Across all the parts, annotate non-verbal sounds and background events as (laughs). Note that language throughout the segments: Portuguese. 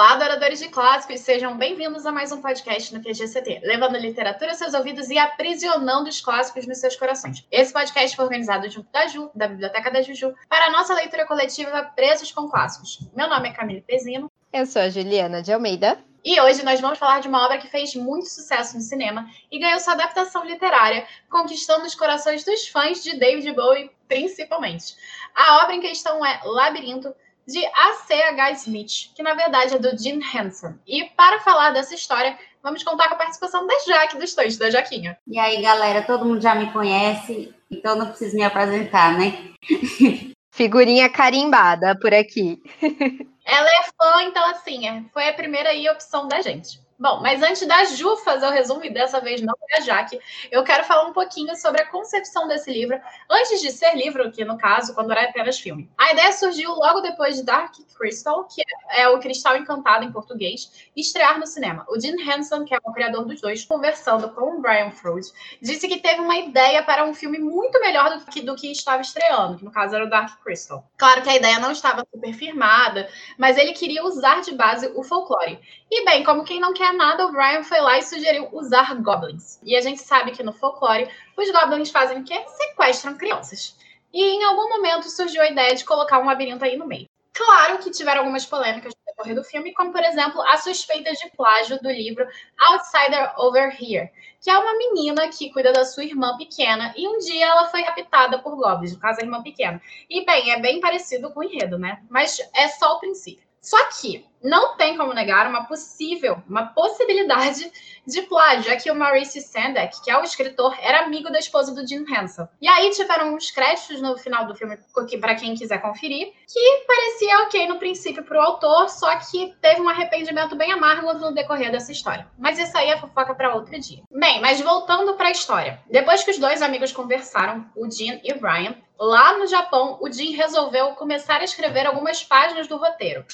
Olá, adoradores de clássicos, sejam bem-vindos a mais um podcast no QGCT, levando literatura aos seus ouvidos e aprisionando os clássicos nos seus corações. Esse podcast foi organizado junto da Ju, da Biblioteca da Juju, para a nossa leitura coletiva Presos com Clássicos. Meu nome é Camille Pezino. Eu sou a Juliana de Almeida. E hoje nós vamos falar de uma obra que fez muito sucesso no cinema e ganhou sua adaptação literária, conquistando os corações dos fãs de David Bowie, principalmente. A obra em questão é Labirinto, de A.C.H. Smith, que na verdade é do Jim Henson. E para falar dessa história, vamos contar com a participação da Jaque dos Toys, da Jaquinha. E aí, galera, todo mundo já me conhece, então não preciso me apresentar, né? (laughs) Figurinha carimbada por aqui. (laughs) Ela é fã, então assim, é, foi a primeira aí opção da gente. Bom, mas antes da Ju fazer o resumo, e dessa vez não é a Jaque, eu quero falar um pouquinho sobre a concepção desse livro, antes de ser livro, que no caso, quando era apenas filme. A ideia surgiu logo depois de Dark Crystal, que é o Cristal Encantado em português, estrear no cinema. O Jim Henson, que é o criador dos dois, conversando com o Brian Freud, disse que teve uma ideia para um filme muito melhor do que, do que estava estreando, que no caso era o Dark Crystal. Claro que a ideia não estava super firmada, mas ele queria usar de base o folclore. E bem, como quem não quer nada, o Brian foi lá e sugeriu usar goblins. E a gente sabe que no folclore, os goblins fazem o quê? Sequestram crianças. E em algum momento surgiu a ideia de colocar um labirinto aí no meio. Claro que tiveram algumas polêmicas no decorrer do filme, como, por exemplo, a suspeita de plágio do livro Outsider Over Here, que é uma menina que cuida da sua irmã pequena e um dia ela foi raptada por goblins, no caso a irmã pequena. E, bem, é bem parecido com o enredo, né? Mas é só o princípio. Só que não tem como negar uma possível, uma possibilidade de plágio, já que o Maurice Sendak, que é o escritor, era amigo da esposa do Jim Henson. E aí tiveram uns créditos no final do filme, para quem quiser conferir, que parecia ok no princípio para o autor, só que teve um arrependimento bem amargo no decorrer dessa história. Mas isso aí é fofoca para outro dia. Bem, mas voltando para a história. Depois que os dois amigos conversaram, o Jim e o Brian, lá no Japão, o Jim resolveu começar a escrever algumas páginas do roteiro.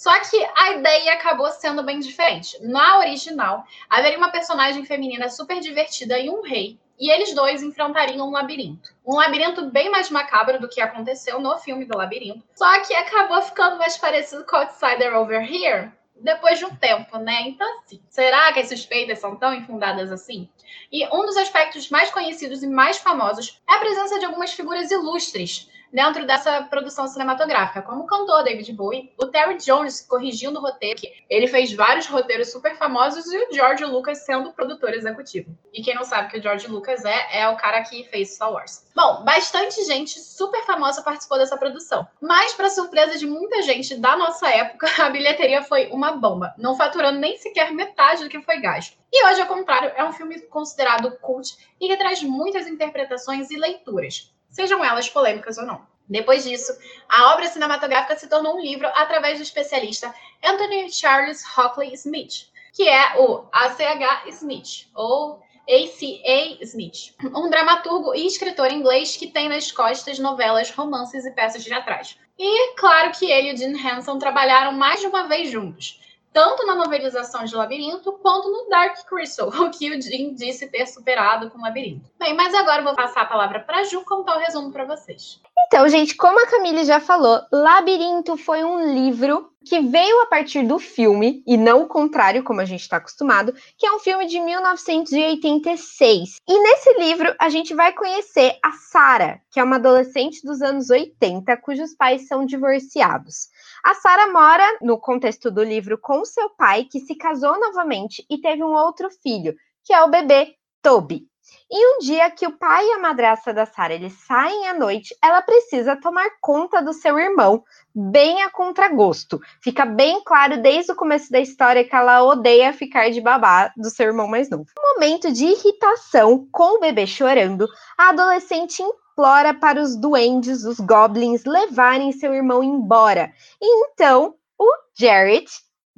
Só que a ideia acabou sendo bem diferente. Na original, haveria uma personagem feminina super divertida e um rei, e eles dois enfrentariam um labirinto. Um labirinto bem mais macabro do que aconteceu no filme do labirinto. Só que acabou ficando mais parecido com Outsider Over Here depois de um tempo, né? Então, assim, será que as suspeitas são tão infundadas assim? E um dos aspectos mais conhecidos e mais famosos é a presença de algumas figuras ilustres dentro dessa produção cinematográfica, como cantor David Bowie, o Terry Jones corrigindo o roteiro, ele fez vários roteiros super famosos, e o George Lucas sendo produtor executivo. E quem não sabe que o George Lucas é, é o cara que fez Star Wars. Bom, bastante gente super famosa participou dessa produção. Mas, para surpresa de muita gente da nossa época, (laughs) a bilheteria foi uma bomba, não faturando nem sequer metade do que foi gasto. E hoje, ao contrário, é um filme considerado cult e que traz muitas interpretações e leituras sejam elas polêmicas ou não. Depois disso, a obra cinematográfica se tornou um livro através do especialista Anthony Charles Hockley Smith, que é o A.C.H. Smith, ou A.C.A. Smith, um dramaturgo e escritor inglês que tem nas costas novelas, romances e peças teatrais. E claro que ele e o Jim Henson trabalharam mais de uma vez juntos tanto na novelização de Labirinto quanto no Dark Crystal, (laughs) o que o Jim disse ter superado com Labirinto. Bem, mas agora eu vou passar a palavra para Ju contar o resumo para vocês. Então, gente, como a Camille já falou, Labirinto foi um livro que veio a partir do filme, e não o contrário, como a gente está acostumado, que é um filme de 1986. E nesse livro a gente vai conhecer a Sara, que é uma adolescente dos anos 80, cujos pais são divorciados. A Sara mora, no contexto do livro, com seu pai, que se casou novamente e teve um outro filho, que é o bebê Toby. E um dia que o pai e a madrasta da Sara eles saem à noite, ela precisa tomar conta do seu irmão, bem a contragosto. Fica bem claro desde o começo da história que ela odeia ficar de babá do seu irmão mais novo. No momento de irritação, com o bebê chorando, a adolescente implora para os duendes, os goblins, levarem seu irmão embora. E então, o Jared,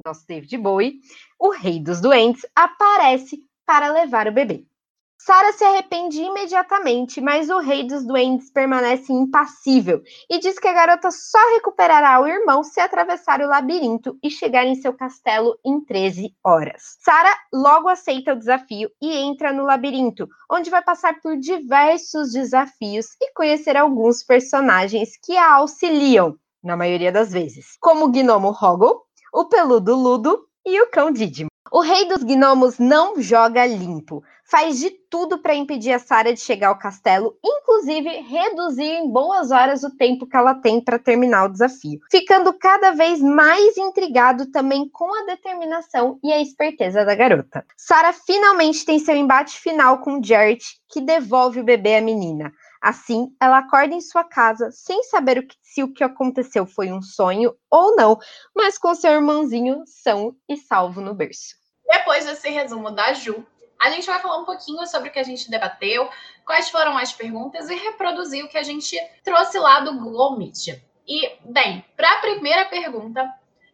nosso David Bowie, o rei dos duendes, aparece para levar o bebê. Sara se arrepende imediatamente, mas o rei dos duendes permanece impassível e diz que a garota só recuperará o irmão se atravessar o labirinto e chegar em seu castelo em 13 horas. Sara logo aceita o desafio e entra no labirinto, onde vai passar por diversos desafios e conhecer alguns personagens que a auxiliam, na maioria das vezes, como o gnomo Hoggle, o peludo Ludo e o cão Didimo. O rei dos gnomos não joga limpo. Faz de tudo para impedir a Sara de chegar ao castelo, inclusive reduzir em boas horas o tempo que ela tem para terminar o desafio, ficando cada vez mais intrigado também com a determinação e a esperteza da garota. Sara finalmente tem seu embate final com Jarrett, que devolve o bebê à menina. Assim, ela acorda em sua casa sem saber o que, se o que aconteceu foi um sonho ou não, mas com seu irmãozinho são e salvo no berço. Depois desse resumo da Ju, a gente vai falar um pouquinho sobre o que a gente debateu, quais foram as perguntas e reproduzir o que a gente trouxe lá do Google Meet. E, bem, para a primeira pergunta,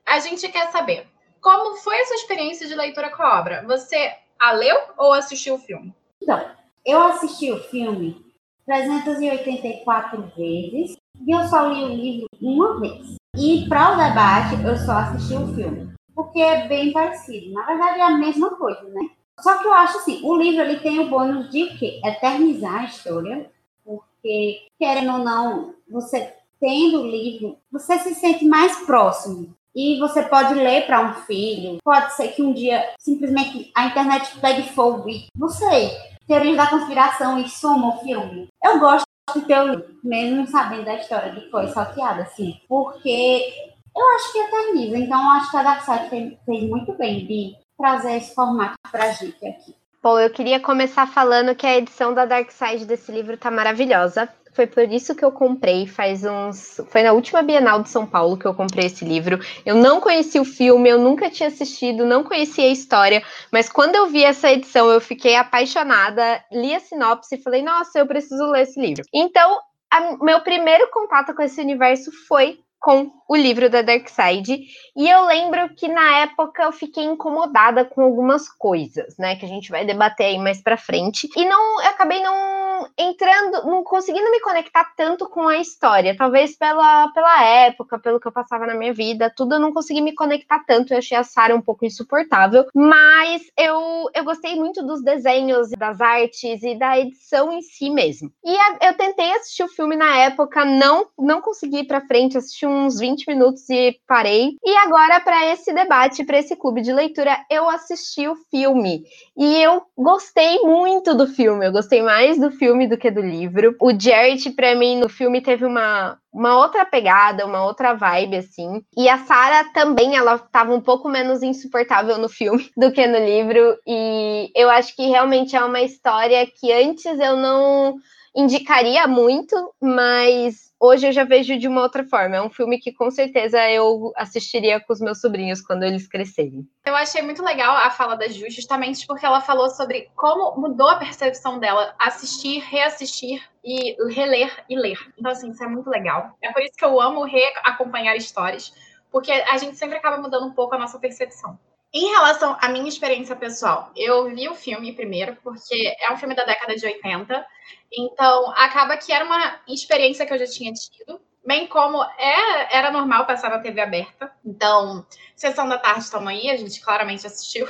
a gente quer saber como foi a sua experiência de leitura com a obra? Você a leu ou assistiu o filme? Então, eu assisti o filme 384 vezes e eu só li o livro uma vez. E para o debate, eu só assisti o filme porque é bem parecido. Na verdade, é a mesma coisa, né? Só que eu acho assim, o livro ele tem o bônus de que eternizar a história, porque querendo ou não, você tendo o livro, você se sente mais próximo. E você pode ler para um filho. Pode ser que um dia simplesmente a internet pegue fogo e não sei, teorias da conspiração e soma o filme. Eu gosto de ter o livro, mesmo sabendo da história que foi sorteada, assim, porque eu acho que eterniza. Então, acho que a Darkseid fez, fez muito bem de trazer esse formato para a gente aqui. Bom, eu queria começar falando que a edição da Dark Side desse livro tá maravilhosa. Foi por isso que eu comprei, faz uns. Foi na última Bienal de São Paulo que eu comprei esse livro. Eu não conheci o filme, eu nunca tinha assistido, não conhecia a história, mas quando eu vi essa edição, eu fiquei apaixonada, li a sinopse e falei, nossa, eu preciso ler esse livro. Então, a, meu primeiro contato com esse universo foi com o livro da Darkseid. E eu lembro que na época eu fiquei incomodada com algumas coisas, né, que a gente vai debater aí mais para frente. E não, eu acabei não entrando, não conseguindo me conectar tanto com a história, talvez pela, pela época, pelo que eu passava na minha vida, tudo eu não consegui me conectar tanto. Eu achei a Sarah um pouco insuportável, mas eu eu gostei muito dos desenhos, das artes e da edição em si mesmo. E a, eu tentei assistir o filme na época, não não consegui ir para frente, assisti uns 20 minutos e parei. E agora, para esse debate, para esse clube de leitura, eu assisti o filme. E eu gostei muito do filme. Eu gostei mais do filme do que do livro. O Jared, para mim, no filme teve uma, uma outra pegada, uma outra vibe, assim. E a Sarah também, ela estava um pouco menos insuportável no filme (laughs) do que no livro. E eu acho que realmente é uma história que antes eu não indicaria muito, mas hoje eu já vejo de uma outra forma. É um filme que com certeza eu assistiria com os meus sobrinhos quando eles crescerem. Eu achei muito legal a fala da Ju, justamente porque ela falou sobre como mudou a percepção dela assistir, reassistir e reler e ler. Então, assim, isso é muito legal. É por isso que eu amo reacompanhar histórias, porque a gente sempre acaba mudando um pouco a nossa percepção. Em relação à minha experiência pessoal, eu vi o filme primeiro, porque é um filme da década de 80, então acaba que era uma experiência que eu já tinha tido, bem como é, era normal passar na TV aberta. Então, sessão da tarde estamos aí, a gente claramente assistiu.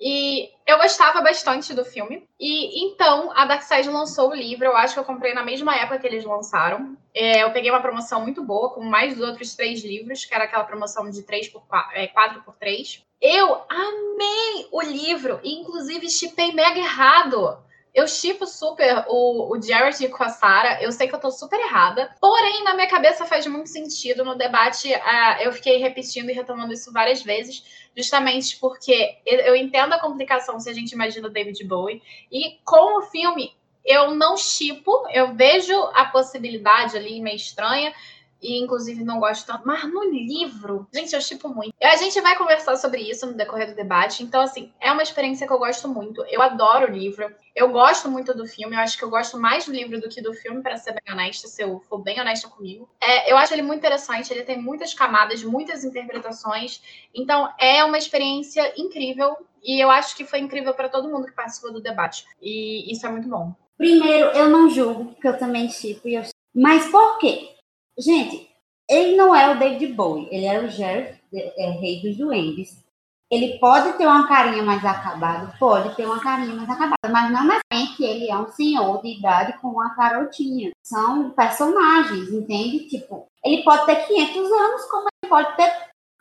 E eu gostava bastante do filme. E então a Darkseid lançou o livro. Eu acho que eu comprei na mesma época que eles lançaram. É, eu peguei uma promoção muito boa, com mais dos outros três livros, que era aquela promoção de 3 por 4, é, 4 por 3. Eu amei o livro, inclusive chipei mega errado. Eu chipo super o, o Jared com a Sarah. Eu sei que eu tô super errada. Porém, na minha cabeça faz muito sentido. No debate, uh, eu fiquei repetindo e retomando isso várias vezes. Justamente porque eu entendo a complicação se a gente imagina David Bowie. E com o filme, eu não chipo. Eu vejo a possibilidade ali meio estranha e inclusive não gosto tanto, mas no livro, gente, eu tipo muito. A gente vai conversar sobre isso no decorrer do debate, então assim, é uma experiência que eu gosto muito. Eu adoro o livro. Eu gosto muito do filme, eu acho que eu gosto mais do livro do que do filme, para ser bem honesta, se eu for bem honesta comigo. É, eu acho ele muito interessante, ele tem muitas camadas, muitas interpretações, então é uma experiência incrível e eu acho que foi incrível para todo mundo que participou do debate. E isso é muito bom. Primeiro, eu não julgo, porque eu também eu... mas por quê? Gente, ele não é o David Bowie, ele é o Jerry, é, rei dos duendes. Ele pode ter uma carinha mais acabada, pode ter uma carinha mais acabada, mas não necessariamente ele é um senhor de idade com uma carotinha. São personagens, entende? Tipo, ele pode ter 500 anos, como ele pode ter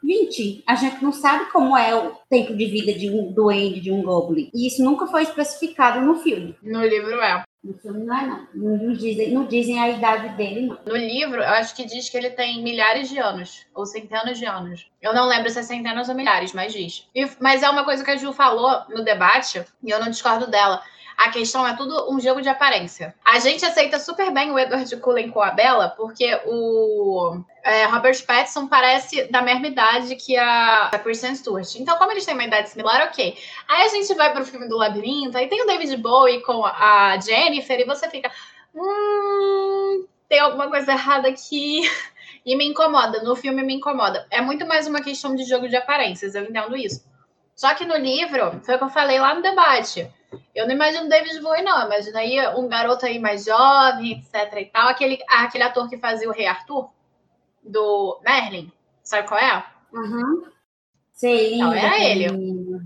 20. A gente não sabe como é o tempo de vida de um duende, de um goblin. E isso nunca foi especificado no filme. No livro é. No filme não é, não. Não dizem, não dizem a idade dele, não. No livro, eu acho que diz que ele tem milhares de anos, ou centenas de anos. Eu não lembro se é centenas ou milhares, mas diz. E, mas é uma coisa que a Ju falou no debate, e eu não discordo dela. A questão é tudo um jogo de aparência. A gente aceita super bem o Edward Cullen com a Bella, porque o é, Robert Pattinson parece da mesma idade que a, a Kristen Stewart. Então, como eles têm uma idade similar, ok. Aí a gente vai pro filme do Labirinto, aí tem o David Bowie com a Jennifer, e você fica. Hum, tem alguma coisa errada aqui. (laughs) E me incomoda, no filme me incomoda. É muito mais uma questão de jogo de aparências, eu entendo isso. Só que no livro, foi o que eu falei lá no debate. Eu não imagino David Bowie, não. Eu imaginaria um garoto aí mais jovem, etc e tal. Aquele, aquele ator que fazia o Rei Arthur, do Merlin. Sabe qual é? Uhum. Sei, então, era ele.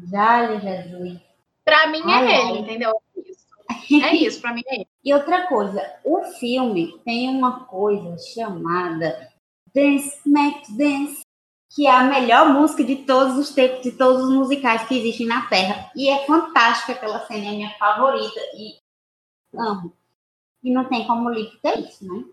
Já, Jesus. Pra mim é ai, ele, entendeu? É isso. É isso, pra mim é ele. (laughs) E outra coisa, o filme tem uma coisa chamada Dance Max Dance que é a melhor música de todos os tempos, de todos os musicais que existem na Terra. E é fantástica aquela cena, é minha favorita. E amo. E não tem como o livro ter isso, né?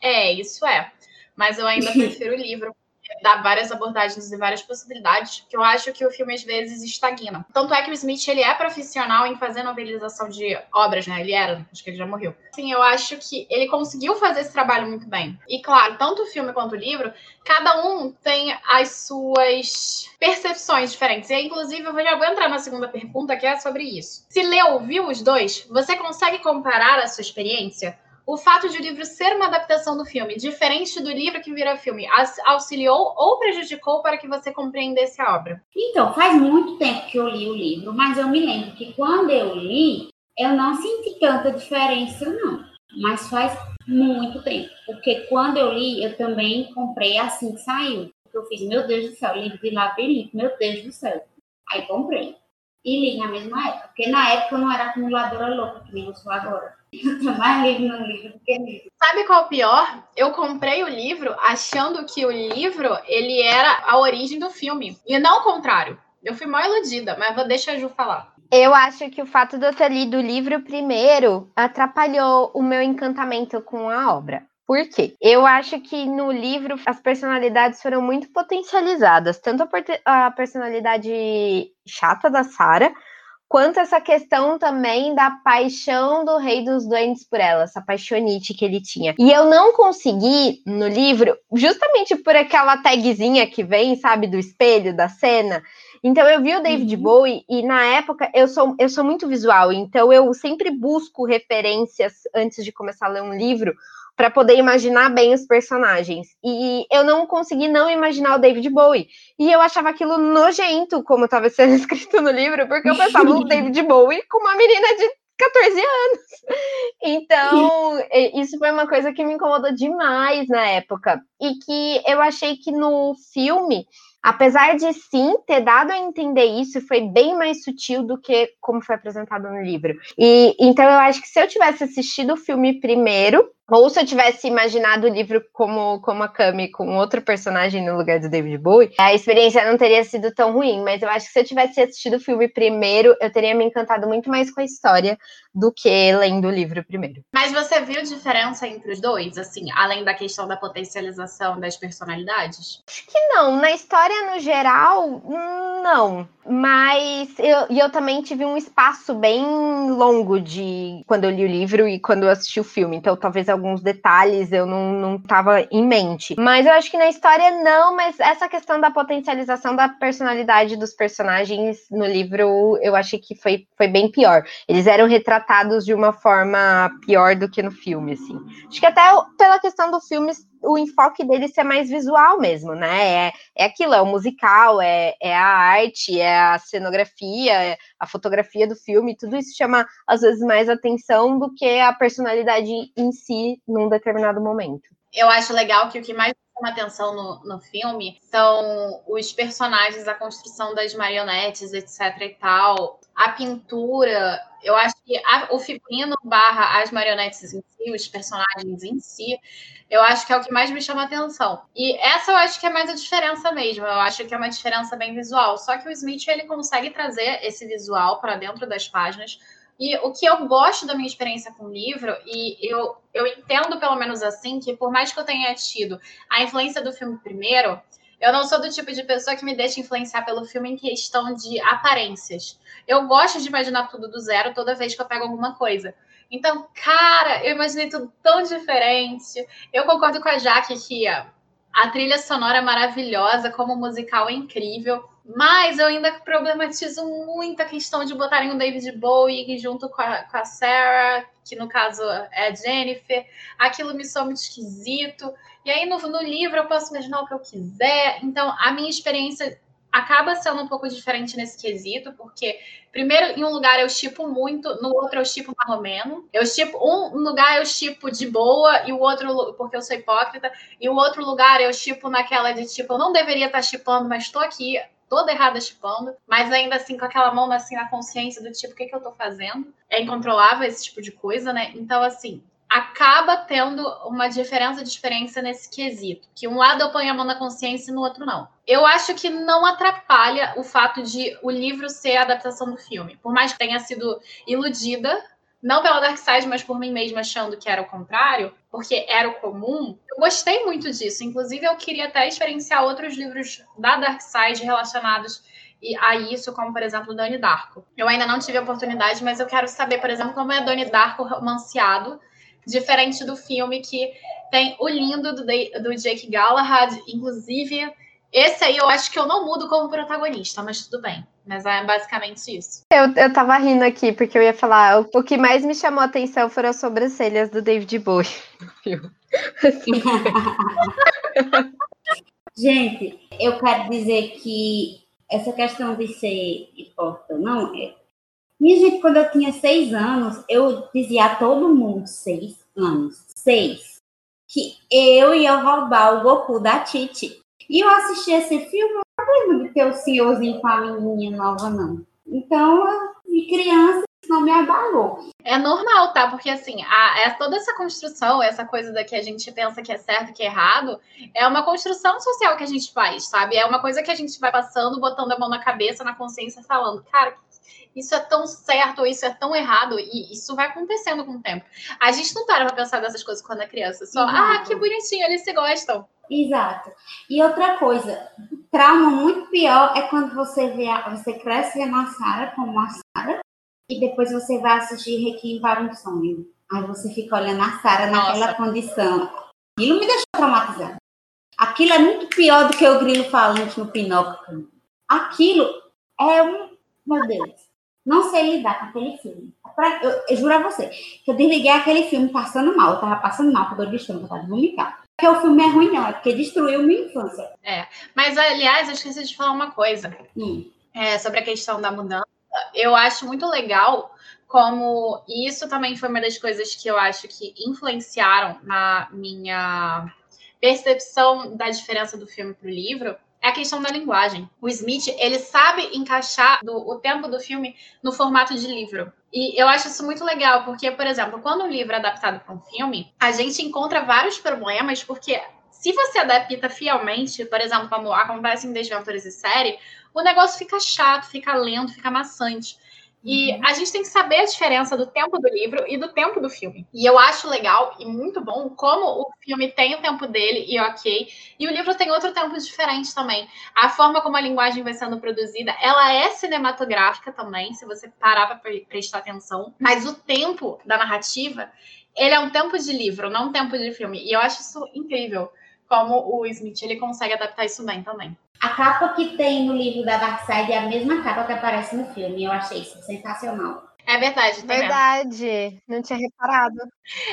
É, é isso é. Mas eu ainda (laughs) prefiro o livro, dá várias abordagens e várias possibilidades, que eu acho que o filme às vezes estagna. Tanto é que o Smith ele é profissional em fazer novelização de obras, né? Ele era, acho que ele já morreu. Sim, eu acho que ele conseguiu fazer esse trabalho muito bem. E claro, tanto o filme quanto o livro, cada um tem as suas percepções diferentes. E inclusive eu já vou entrar na segunda pergunta, que é sobre isso. Se leu, viu os dois, você consegue comparar a sua experiência? O fato de o livro ser uma adaptação do filme, diferente do livro que vira filme, auxiliou ou prejudicou para que você compreendesse a obra? Então, faz muito tempo que eu li o livro, mas eu me lembro que quando eu li, eu não senti tanta diferença, não. Mas faz muito tempo. Porque quando eu li, eu também comprei assim que saiu. Eu fiz, meu Deus do céu, livro de labirinto, meu Deus do céu. Aí comprei. E li na mesma época. Porque na época eu não era acumuladora louca, que nem eu sou agora. Livro no livro. Sabe qual é o pior? Eu comprei o livro achando que o livro ele era a origem do filme. E não o contrário. Eu fui mal iludida, mas vou deixar a Ju falar. Eu acho que o fato de eu ter lido o livro primeiro atrapalhou o meu encantamento com a obra. Por quê? Eu acho que no livro as personalidades foram muito potencializadas, tanto a, personalidade chata da Sarah, quanto essa questão também da paixão do rei dos doentes por ela, essa paixonite que ele tinha. E eu não consegui no livro, justamente por aquela tagzinha que vem, sabe, do espelho da cena. Então eu vi o David uhum. Bowie e na época eu sou eu sou muito visual, então eu sempre busco referências antes de começar a ler um livro para poder imaginar bem os personagens. E eu não consegui não imaginar o David Bowie. E eu achava aquilo nojento, como estava sendo (laughs) escrito no livro, porque eu pensava o (laughs) David Bowie com uma menina de 14 anos. Então, isso foi uma coisa que me incomodou demais na época. E que eu achei que no filme Apesar de sim ter dado a entender isso, foi bem mais sutil do que como foi apresentado no livro. E então eu acho que se eu tivesse assistido o filme primeiro, ou se eu tivesse imaginado o livro como, como a Kami com outro personagem no lugar do David Bowie, a experiência não teria sido tão ruim. Mas eu acho que se eu tivesse assistido o filme primeiro, eu teria me encantado muito mais com a história do que lendo o livro primeiro. Mas você viu diferença entre os dois, assim, além da questão da potencialização das personalidades? Acho que não. Na história, no geral, não. Mas eu, eu também tive um espaço bem longo de quando eu li o livro e quando eu assisti o filme. Então, talvez alguns detalhes eu não, não tava em mente. Mas eu acho que na história não, mas essa questão da potencialização da personalidade dos personagens no livro, eu achei que foi, foi bem pior. Eles eram retratados de uma forma pior do que no filme, assim. Acho que até pela questão do filme o enfoque dele ser mais visual mesmo, né? É, é aquilo, é o musical, é, é a arte, é a cenografia, é a fotografia do filme, tudo isso chama às vezes mais atenção do que a personalidade em si num determinado momento. Eu acho legal que o que mais chama atenção no, no filme são os personagens, a construção das marionetes, etc e tal. A pintura, eu acho que a, o figurino barra as marionetes em si, os personagens em si, eu acho que é o que mais me chama atenção. E essa eu acho que é mais a diferença mesmo. Eu acho que é uma diferença bem visual. Só que o Smith ele consegue trazer esse visual para dentro das páginas. E o que eu gosto da minha experiência com o livro, e eu, eu entendo pelo menos assim, que por mais que eu tenha tido a influência do filme primeiro, eu não sou do tipo de pessoa que me deixa influenciar pelo filme em questão de aparências. Eu gosto de imaginar tudo do zero toda vez que eu pego alguma coisa. Então, cara, eu imaginei tudo tão diferente. Eu concordo com a Jaque que a, trilha sonora é maravilhosa, como musical é incrível. Mas eu ainda problematizo muito a questão de botarem o David Bowie junto com a, com a Sarah, que no caso é a Jennifer. Aquilo me soa muito esquisito. E aí no, no livro eu posso imaginar o que eu quiser. Então a minha experiência acaba sendo um pouco diferente nesse quesito, porque primeiro em um lugar eu chipo muito, no outro eu chipo mais ou menos. Eu chipo um lugar eu chipo de boa e o outro porque eu sou hipócrita, e o outro lugar eu chipo naquela de tipo, eu não deveria estar chipando, mas estou aqui toda errada chipando, mas ainda assim com aquela mão assim na consciência do tipo, o que, que eu tô fazendo? É incontrolável esse tipo de coisa, né? Então, assim, acaba tendo uma diferença de experiência nesse quesito, que um lado eu ponho a mão na consciência e no outro não. Eu acho que não atrapalha o fato de o livro ser a adaptação do filme, por mais que tenha sido iludida, não pela Dark Side, mas por mim mesma achando que era o contrário, porque era o comum. Eu gostei muito disso, inclusive eu queria até experienciar outros livros da Dark Side relacionados a isso, como por exemplo Donnie Darko. Eu ainda não tive a oportunidade, mas eu quero saber, por exemplo, como é Donnie Darko romanceado diferente do filme que tem o lindo do, do Jake Galahad, inclusive. Esse aí eu acho que eu não mudo como protagonista, mas tudo bem. Mas é basicamente isso. Eu, eu tava rindo aqui, porque eu ia falar, o, o que mais me chamou a atenção foram as sobrancelhas do David Bowie no (laughs) filme. Gente, eu quero dizer que essa questão de ser hipócrita, não, é, minha gente, quando eu tinha seis anos, eu dizia a todo mundo, seis anos, seis, que eu ia roubar o Goku da Titi. E eu assisti esse filme, não lembro de ter o senhorzinho com a menininha nova, não. Então, de criança, isso não me abalou. É normal, tá? Porque, assim, a, é, toda essa construção, essa coisa da que a gente pensa que é certo e que é errado, é uma construção social que a gente faz, sabe? É uma coisa que a gente vai passando, botando a mão na cabeça, na consciência, falando, cara, isso é tão certo ou isso é tão errado, e isso vai acontecendo com o tempo. A gente não para pra pensar dessas coisas quando é criança, só, Exato. ah, que bonitinho, eles se gostam. Exato. E outra coisa, trauma muito pior é quando você vê, a, você cresce vendo a Sarah como a Sarah, e depois você vai assistir Requiem para um sonho. Aí você fica olhando a Sarah naquela condição. Aquilo me deixou traumatizada. Aquilo é muito pior do que o grilo falante no Pinóquio. Aquilo é um. Meu Deus não sei lidar com aquele filme. Pra, eu, eu, juro a você, que eu desliguei aquele filme passando mal. Eu tava passando mal com dor de estômago, eu tava vomitar. Porque o filme é ruim, não, é porque destruiu minha infância. É, mas aliás, eu esqueci de falar uma coisa hum. é, sobre a questão da mudança. Eu acho muito legal como isso também foi uma das coisas que eu acho que influenciaram na minha percepção da diferença do filme para o livro é a questão da linguagem. O Smith, ele sabe encaixar do, o tempo do filme no formato de livro. E eu acho isso muito legal, porque, por exemplo, quando um livro é adaptado para um filme, a gente encontra vários problemas, porque se você adapta fielmente, por exemplo, como acontece em Desventuras e Série, o negócio fica chato, fica lento, fica maçante. E a gente tem que saber a diferença do tempo do livro e do tempo do filme. E eu acho legal e muito bom como o filme tem o tempo dele e ok, e o livro tem outro tempo diferente também. A forma como a linguagem vai sendo produzida, ela é cinematográfica também, se você parar para prestar atenção, mas o tempo da narrativa, ele é um tempo de livro, não um tempo de filme. E eu acho isso incrível como o Smith ele consegue adaptar isso bem também. A capa que tem no livro da Darkseid é a mesma capa que aparece no filme. Eu achei isso sensacional. É verdade, tá Verdade, não tinha reparado.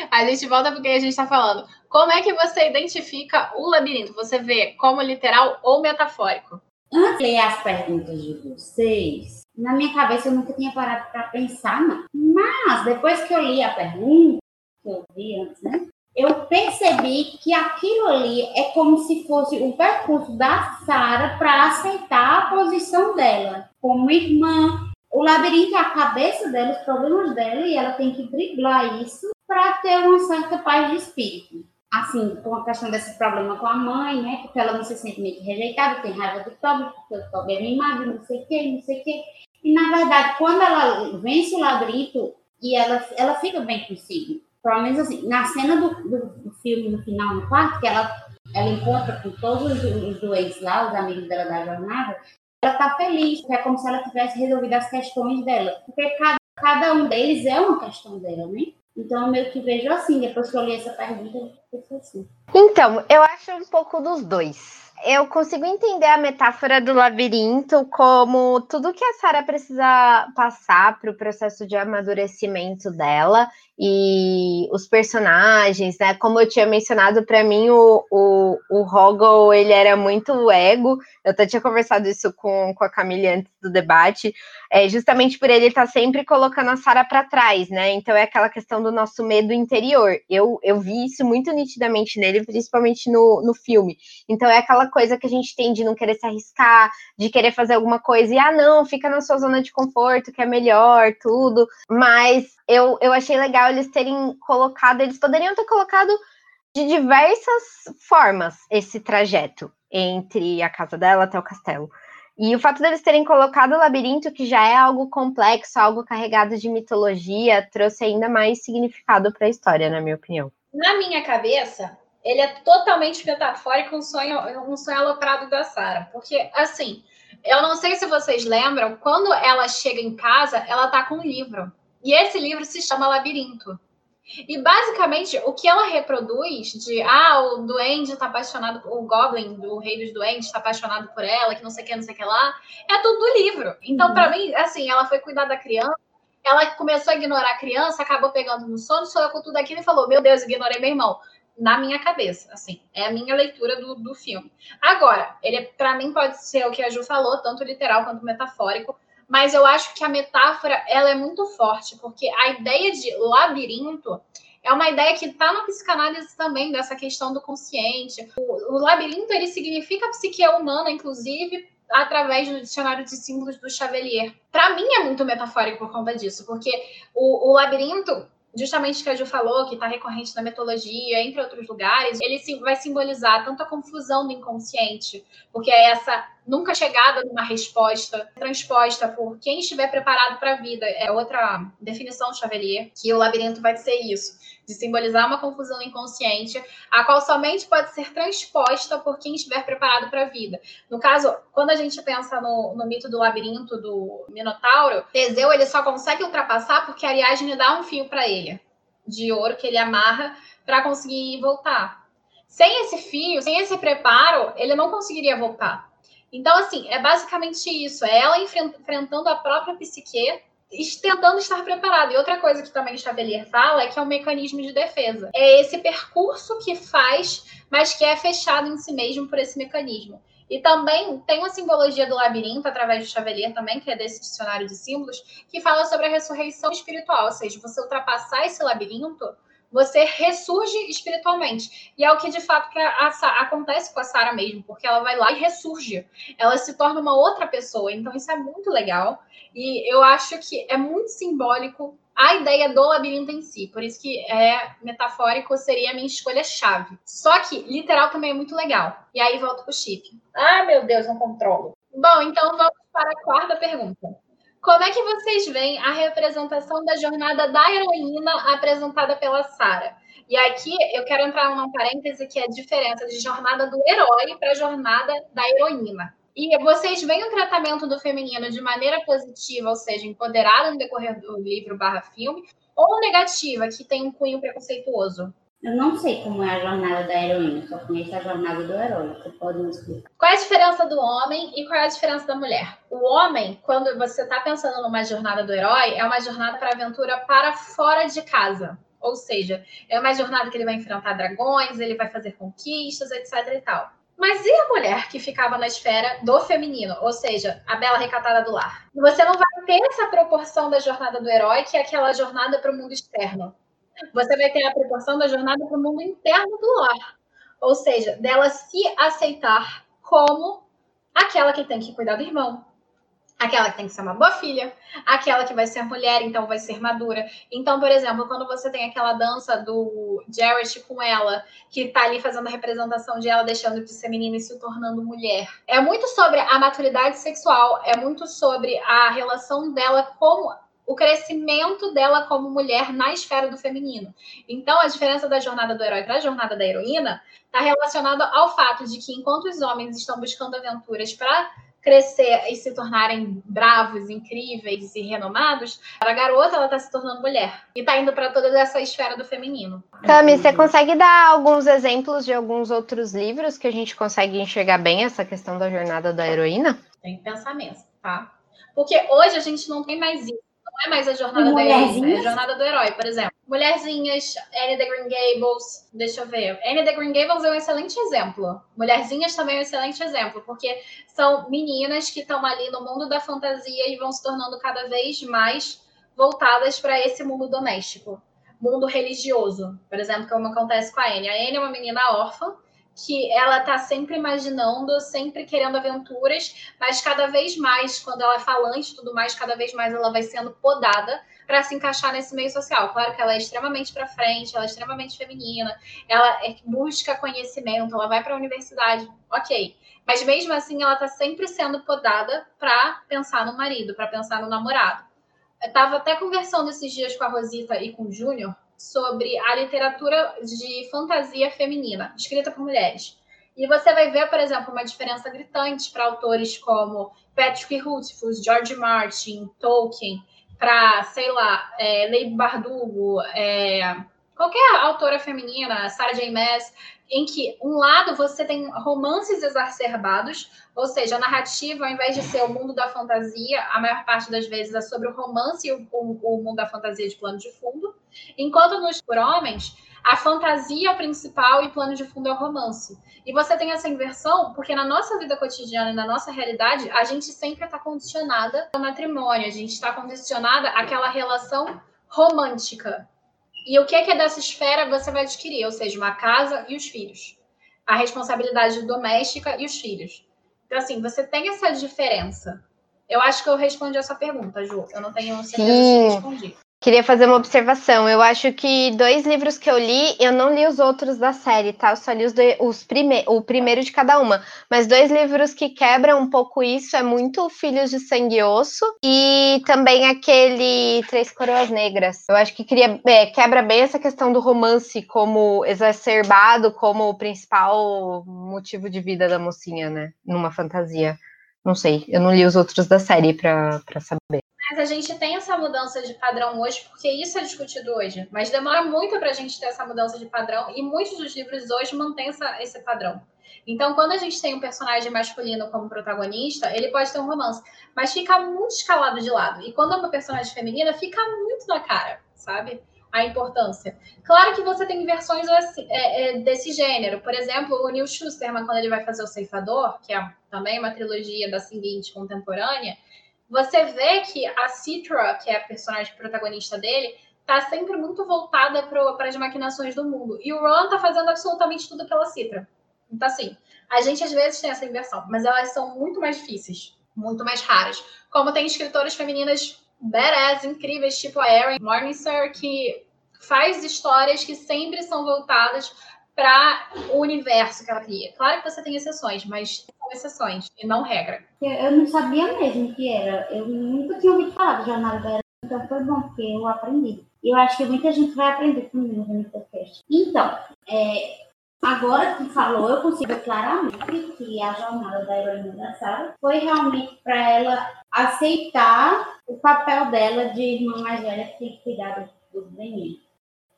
A gente volta porque a gente está falando. Como é que você identifica o labirinto? Você vê como literal ou metafórico? Antes de ler as perguntas de vocês, na minha cabeça eu nunca tinha parado para pensar, não. Mas depois que eu li a pergunta, que eu vi antes, né? Eu percebi que aquilo ali é como se fosse o percurso da Sara para aceitar a posição dela como irmã, o labirinto é a cabeça dela, os problemas dela, e ela tem que driblar isso para ter uma certa paz de espírito. Assim, com a questão desse problema com a mãe, né? Porque ela não se sente meio rejeitada, tem raiva do Toby, porque o Toby é mimado, não sei o quê, não sei o quê. E, na verdade, quando ela vence o labirinto, e ela, ela fica bem consigo. Pelo menos assim, na cena do, do, do filme, no final, no quarto, que ela, ela encontra com todos os, doentes lá, os amigos dela da jornada, ela tá feliz, porque é como se ela tivesse resolvido as questões dela. Porque cada, cada um deles é uma questão dela, né? Então, eu meio que vejo assim, depois que eu li essa pergunta, eu assim. Então, eu acho um pouco dos dois eu consigo entender a metáfora do labirinto como tudo que a Sara precisa passar para o processo de amadurecimento dela e os personagens, né? Como eu tinha mencionado, para mim o, o, o Hoggle, ele era muito ego. Eu até tinha conversado isso com, com a Camille antes do debate, é, justamente por ele estar tá sempre colocando a Sara para trás, né? Então é aquela questão do nosso medo interior. Eu, eu vi isso muito nitidamente nele, principalmente no, no filme. Então é aquela coisa que a gente tem de não querer se arriscar, de querer fazer alguma coisa e, ah, não, fica na sua zona de conforto, que é melhor, tudo. Mas eu, eu achei legal eles terem colocado, eles poderiam ter colocado de diversas formas esse trajeto entre a casa dela até o castelo. E o fato deles terem colocado o labirinto, que já é algo complexo, algo carregado de mitologia, trouxe ainda mais significado para a história, na minha opinião. Na minha cabeça, ele é totalmente metafórico, um sonho, um sonho aloprado da Sara. Porque, assim, eu não sei se vocês lembram, quando ela chega em casa, ela tá com um livro. E esse livro se chama Labirinto. E basicamente o que ela reproduz de ah, o duende está apaixonado, o Goblin, do Rei dos Duendes, está apaixonado por ela, que não sei o que, não sei o que lá, é tudo do livro. Então, uhum. para mim, assim, ela foi cuidar da criança, ela começou a ignorar a criança, acabou pegando no sono, sonhou com tudo aquilo e falou: Meu Deus, ignorei meu irmão. Na minha cabeça, assim, é a minha leitura do, do filme. Agora, ele, para mim, pode ser o que a Ju falou, tanto literal quanto metafórico mas eu acho que a metáfora ela é muito forte, porque a ideia de labirinto é uma ideia que está na psicanálise também, dessa questão do consciente. O, o labirinto ele significa a psique humana, inclusive, através do dicionário de símbolos do Chavelier. Para mim é muito metafórico por conta disso, porque o, o labirinto justamente que a Ju falou, que está recorrente na mitologia, entre outros lugares, ele vai simbolizar tanto a confusão do inconsciente, porque é essa nunca chegada numa resposta transposta por quem estiver preparado para a vida. É outra definição de Chavelier, que o labirinto vai ser isso, de simbolizar uma confusão inconsciente, a qual somente pode ser transposta por quem estiver preparado para a vida. No caso, quando a gente pensa no, no mito do labirinto do Minotauro, Teseu ele só consegue ultrapassar porque Ariadne dá um fio para ele, de ouro que ele amarra para conseguir voltar. Sem esse fio, sem esse preparo, ele não conseguiria voltar. Então, assim, é basicamente isso. É ela enfrentando a própria psique tentando estar preparada. E outra coisa que também Chavelier fala é que é um mecanismo de defesa. É esse percurso que faz, mas que é fechado em si mesmo por esse mecanismo. E também tem uma simbologia do labirinto, através de Chavelier também, que é desse dicionário de símbolos, que fala sobre a ressurreição espiritual, ou seja, você ultrapassar esse labirinto você ressurge espiritualmente. E é o que de fato que a, a, acontece com a Sara mesmo, porque ela vai lá e ressurge. Ela se torna uma outra pessoa. Então isso é muito legal. E eu acho que é muito simbólico a ideia do labirinto em si. Por isso que é metafórico seria a minha escolha chave. Só que literal também é muito legal. E aí volto pro chip. Ah, meu Deus, não controlo. Bom, então vamos para a quarta pergunta. Como é que vocês veem a representação da jornada da heroína apresentada pela Sara? E aqui eu quero entrar num parêntese que é a diferença de jornada do herói para a jornada da heroína. E vocês veem o tratamento do feminino de maneira positiva, ou seja, empoderada no decorrer do livro barra filme, ou negativa, que tem um cunho preconceituoso? Eu não sei como é a jornada da heroína, só conheço a jornada do herói. Você pode me explicar? Qual é a diferença do homem e qual é a diferença da mulher? O homem, quando você está pensando numa jornada do herói, é uma jornada para aventura para fora de casa. Ou seja, é uma jornada que ele vai enfrentar dragões, ele vai fazer conquistas, etc e tal. Mas e a mulher que ficava na esfera do feminino, ou seja, a bela recatada do lar? Você não vai ter essa proporção da jornada do herói, que é aquela jornada para o mundo externo você vai ter a proporção da jornada para o mundo interno do lar. Ou seja, dela se aceitar como aquela que tem que cuidar do irmão, aquela que tem que ser uma boa filha, aquela que vai ser mulher, então vai ser madura. Então, por exemplo, quando você tem aquela dança do Jared com ela, que tá ali fazendo a representação de ela deixando de ser menina e se tornando mulher. É muito sobre a maturidade sexual, é muito sobre a relação dela como o crescimento dela como mulher na esfera do feminino. Então, a diferença da jornada do herói para a jornada da heroína está relacionada ao fato de que, enquanto os homens estão buscando aventuras para crescer e se tornarem bravos, incríveis e renomados, a garota ela está se tornando mulher e está indo para toda essa esfera do feminino. Tami, você consegue dar alguns exemplos de alguns outros livros que a gente consegue enxergar bem essa questão da jornada da heroína? Tem que pensar mesmo, tá? Porque hoje a gente não tem mais isso não é mais a jornada da heroína, é a jornada do herói, por exemplo. Mulherzinhas, Anne the Green Gables, deixa eu ver. Anne the Green Gables é um excelente exemplo. Mulherzinhas também é um excelente exemplo, porque são meninas que estão ali no mundo da fantasia e vão se tornando cada vez mais voltadas para esse mundo doméstico, mundo religioso, por exemplo, como acontece com a Anne. A Anne é uma menina órfã que ela tá sempre imaginando, sempre querendo aventuras, mas cada vez mais, quando ela é falante e tudo mais, cada vez mais ela vai sendo podada para se encaixar nesse meio social. Claro que ela é extremamente para frente, ela é extremamente feminina, ela é, busca conhecimento, ela vai para a universidade, ok. Mas mesmo assim, ela tá sempre sendo podada para pensar no marido, para pensar no namorado. Eu tava até conversando esses dias com a Rosita e com o Júnior sobre a literatura de fantasia feminina, escrita por mulheres. E você vai ver, por exemplo, uma diferença gritante para autores como Patrick Rothfuss, George Martin, Tolkien, para, sei lá, é, Bardugo, é, qualquer autora feminina, Sarah J. Maas, em que um lado você tem romances exacerbados, ou seja, a narrativa, ao invés de ser o mundo da fantasia, a maior parte das vezes é sobre o romance e o, o, o mundo da fantasia de plano de fundo, enquanto nos por homens, a fantasia é o principal e plano de fundo é o romance. E você tem essa inversão porque na nossa vida cotidiana e na nossa realidade, a gente sempre está condicionada ao matrimônio, a gente está condicionada àquela relação romântica. E o que é que é dessa esfera você vai adquirir? Ou seja, uma casa e os filhos. A responsabilidade doméstica e os filhos. Então, assim, você tem essa diferença. Eu acho que eu respondi essa pergunta, Ju. Eu não tenho certeza Sim. se respondi. Queria fazer uma observação. Eu acho que dois livros que eu li, eu não li os outros da série, tá? Eu só li os, os prime o primeiro de cada uma. Mas dois livros que quebram um pouco isso é muito Filhos de Sangue e Osso e também aquele Três Coroas Negras. Eu acho que queria, é, quebra bem essa questão do romance como exacerbado como o principal motivo de vida da mocinha, né? Numa fantasia. Não sei, eu não li os outros da série para saber. Mas a gente tem essa mudança de padrão hoje, porque isso é discutido hoje. Mas demora muito para a gente ter essa mudança de padrão, e muitos dos livros hoje mantêm essa, esse padrão. Então, quando a gente tem um personagem masculino como protagonista, ele pode ter um romance, mas fica muito escalado de lado. E quando é uma personagem feminina, fica muito na cara, sabe? A importância. Claro que você tem versões assim, é, é, desse gênero. Por exemplo, o Neil Schusterman, quando ele vai fazer O Ceifador, que é também uma trilogia da seguinte contemporânea, você vê que a Citra, que é a personagem protagonista dele, tá sempre muito voltada para as maquinações do mundo. E o Ron tá fazendo absolutamente tudo pela Citra. Então, assim, a gente às vezes tem essa inversão, mas elas são muito mais difíceis, muito mais raras. Como tem escritoras femininas badass, incríveis, tipo a Erin Morningstar, que faz histórias que sempre são voltadas para o universo que ela cria. Claro que você tem exceções, mas são exceções e não regra. Eu não sabia mesmo que era. Eu nunca tinha ouvido falar do Jornada da então foi bom, porque eu aprendi. Eu acho que muita gente vai aprender comigo no podcast. Então, é, agora que falou, eu consigo claramente que a jornada da heroína da Sarah foi realmente para ela aceitar o papel dela de irmã mais velha que tem que cuidar dos meninos.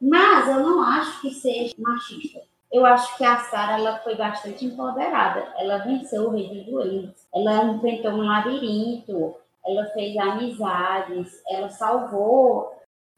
Mas eu não acho que seja machista. Eu acho que a Sara ela foi bastante empoderada. Ela venceu o rei dos duelos. Ela enfrentou um labirinto. Ela fez amizades. Ela salvou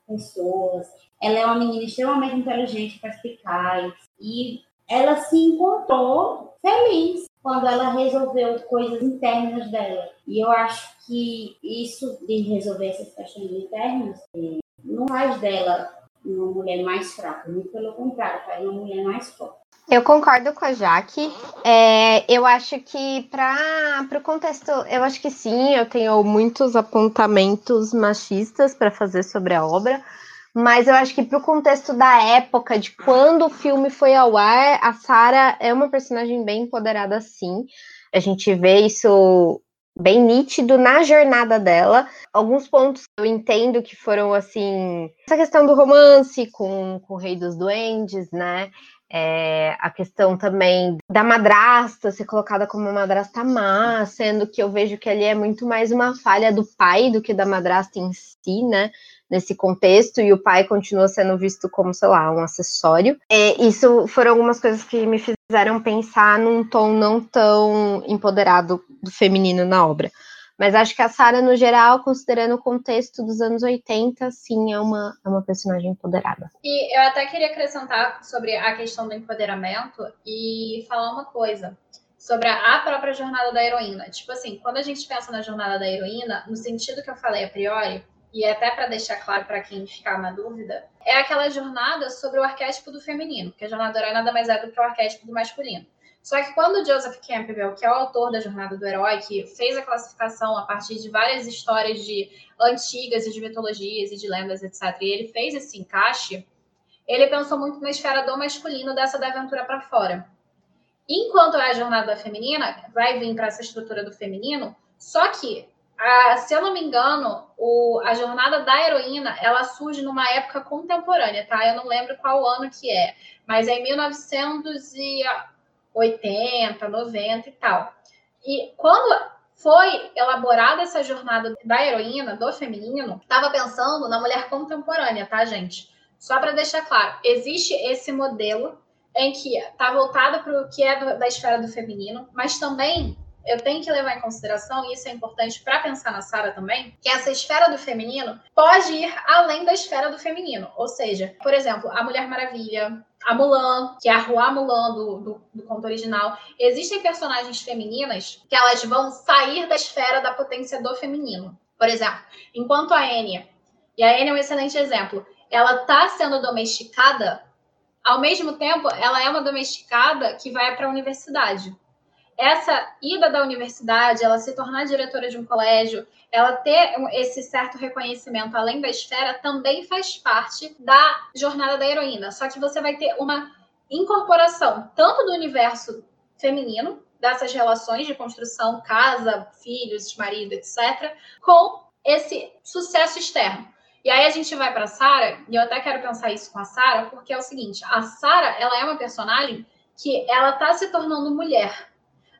pessoas. Ela é uma menina extremamente inteligente, perspicaz. E ela se encontrou feliz quando ela resolveu coisas internas dela. E eu acho que isso de resolver essas questões internas eh, não faz dela uma mulher mais fraca, muito pelo contrário, faz uma mulher mais forte. Eu concordo com a Jaque. É, eu acho que para o contexto, eu acho que sim, eu tenho muitos apontamentos machistas para fazer sobre a obra, mas eu acho que para o contexto da época, de quando o filme foi ao ar, a Sarah é uma personagem bem empoderada, sim. A gente vê isso bem nítido na jornada dela. Alguns pontos eu entendo que foram assim, essa questão do romance com, com o Rei dos Duendes, né? É, a questão também da madrasta ser colocada como madrasta má, sendo que eu vejo que ali é muito mais uma falha do pai do que da madrasta em si, né? Nesse contexto, e o pai continua sendo visto como, sei lá, um acessório. É, isso foram algumas coisas que me fizeram pensar num tom não tão empoderado do feminino na obra. Mas acho que a Sarah, no geral, considerando o contexto dos anos 80, sim, é uma, é uma personagem empoderada. E eu até queria acrescentar sobre a questão do empoderamento e falar uma coisa sobre a própria jornada da heroína. Tipo assim, quando a gente pensa na jornada da heroína, no sentido que eu falei a priori, e até para deixar claro para quem ficar na dúvida, é aquela jornada sobre o arquétipo do feminino, porque a jornada do herói nada mais é do que o arquétipo do masculino. Só que quando Joseph Campbell, que é o autor da Jornada do Herói, que fez a classificação a partir de várias histórias de antigas e de mitologias e de lendas, etc., e ele fez esse encaixe, ele pensou muito na esfera do masculino dessa da aventura para fora. Enquanto é a jornada da feminina, vai vir para essa estrutura do feminino, só que, a, se eu não me engano, o, a jornada da heroína, ela surge numa época contemporânea, tá? Eu não lembro qual ano que é, mas é em 1900 e 80, 90 e tal. E quando foi elaborada essa jornada da heroína, do feminino, estava pensando na mulher contemporânea, tá, gente? Só para deixar claro, existe esse modelo em que está voltado para o que é do, da esfera do feminino, mas também eu tenho que levar em consideração, e isso é importante para pensar na Sara também, que essa esfera do feminino pode ir além da esfera do feminino. Ou seja, por exemplo, a Mulher Maravilha, a Mulan, que é a Rua Mulan do, do, do, conto original. Existem personagens femininas que elas vão sair da esfera da potência do feminino. Por exemplo, enquanto a Enya, e a Enya é um excelente exemplo, ela está sendo domesticada, ao mesmo tempo, ela é uma domesticada que vai para a universidade essa ida da universidade, ela se tornar diretora de um colégio, ela ter esse certo reconhecimento além da esfera, também faz parte da jornada da heroína. Só que você vai ter uma incorporação tanto do universo feminino, dessas relações de construção, casa, filhos, marido, etc., com esse sucesso externo. E aí a gente vai para Sara, e eu até quero pensar isso com a Sara, porque é o seguinte, a Sara, ela é uma personagem que ela está se tornando mulher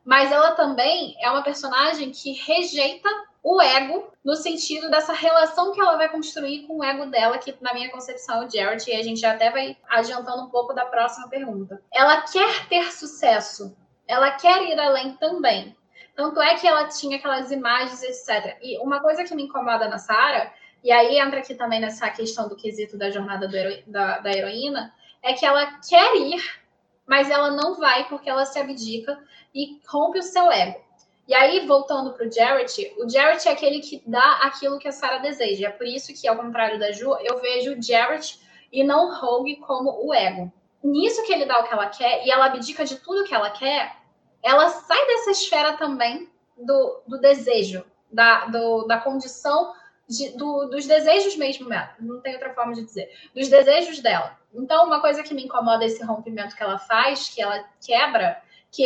mas ela também é uma personagem que rejeita o ego no sentido dessa relação que ela vai construir com o ego dela, que na minha concepção é o Jared, e a gente até vai adiantando um pouco da próxima pergunta. Ela quer ter sucesso, ela quer ir além também. Tanto é que ela tinha aquelas imagens, etc. E uma coisa que me incomoda na Sarah, e aí entra aqui também nessa questão do quesito da jornada hero... da, da heroína, é que ela quer ir, mas ela não vai porque ela se abdica e rompe o seu ego. E aí, voltando para o Jarrett, o Jarrett é aquele que dá aquilo que a Sarah deseja. É por isso que, ao contrário da Ju, eu vejo o Jarrett e não o Rogue como o ego. Nisso que ele dá o que ela quer e ela abdica de tudo que ela quer, ela sai dessa esfera também do, do desejo, da, do, da condição de, do, dos desejos mesmo, não tem outra forma de dizer, dos desejos dela. Então, uma coisa que me incomoda é esse rompimento que ela faz, que ela quebra, que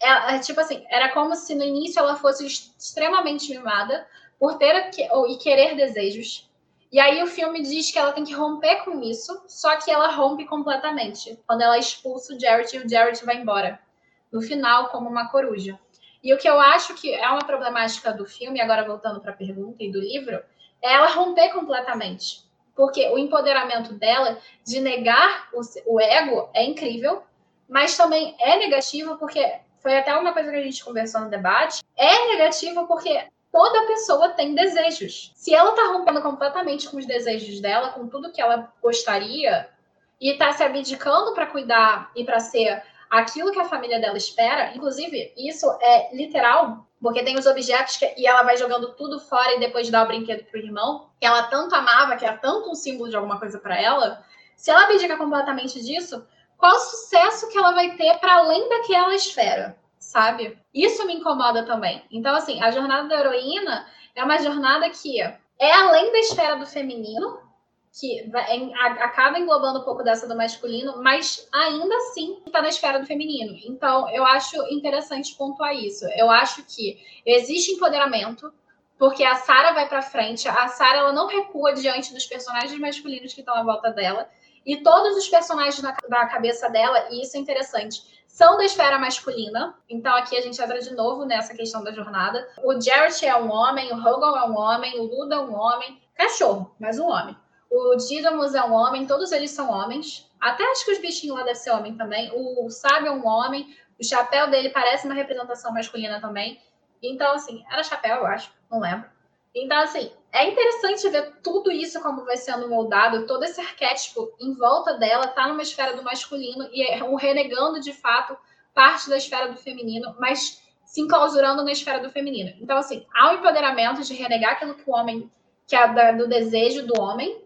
é, é, tipo assim, era como se no início ela fosse extremamente mimada por ter ou, e querer desejos. E aí o filme diz que ela tem que romper com isso, só que ela rompe completamente. Quando ela expulsa o Jared e o Jared vai embora. No final, como uma coruja. E o que eu acho que é uma problemática do filme, agora voltando para a pergunta e do livro, ela romper completamente. Porque o empoderamento dela de negar o, o ego é incrível, mas também é negativo porque foi até uma coisa que a gente conversou no debate, é negativo porque toda pessoa tem desejos. Se ela tá rompendo completamente com os desejos dela, com tudo que ela gostaria, e tá se abdicando para cuidar e para ser aquilo que a família dela espera, inclusive, isso é literal, porque tem os objetos que, e ela vai jogando tudo fora e depois dá o brinquedo pro irmão, que ela tanto amava, que era tanto um símbolo de alguma coisa para ela. Se ela abdica completamente disso, qual sucesso que ela vai ter para além daquela esfera, sabe? Isso me incomoda também. Então, assim, a jornada da heroína é uma jornada que é além da esfera do feminino, que acaba englobando um pouco dessa do masculino, mas ainda assim está na esfera do feminino. Então, eu acho interessante pontuar isso. Eu acho que existe empoderamento, porque a Sara vai para frente, a Sara ela não recua diante dos personagens masculinos que estão à volta dela, e todos os personagens na, da cabeça dela, e isso é interessante, são da esfera masculina. Então aqui a gente entra de novo nessa questão da jornada. O Jarrett é um homem, o Hogan é um homem, o Luda é um homem, cachorro, mas um homem. O Didymus é um homem, todos eles são homens. Até acho que os bichinhos lá devem ser homem também. O Sábio é um homem, o chapéu dele parece uma representação masculina também. Então, assim, era chapéu, eu acho, não lembro. Então, assim, é interessante ver tudo isso como vai sendo moldado, todo esse arquétipo em volta dela tá numa esfera do masculino e é um renegando de fato parte da esfera do feminino, mas se enclausurando na esfera do feminino. Então, assim, há o empoderamento de renegar aquilo que o homem, que é do desejo do homem,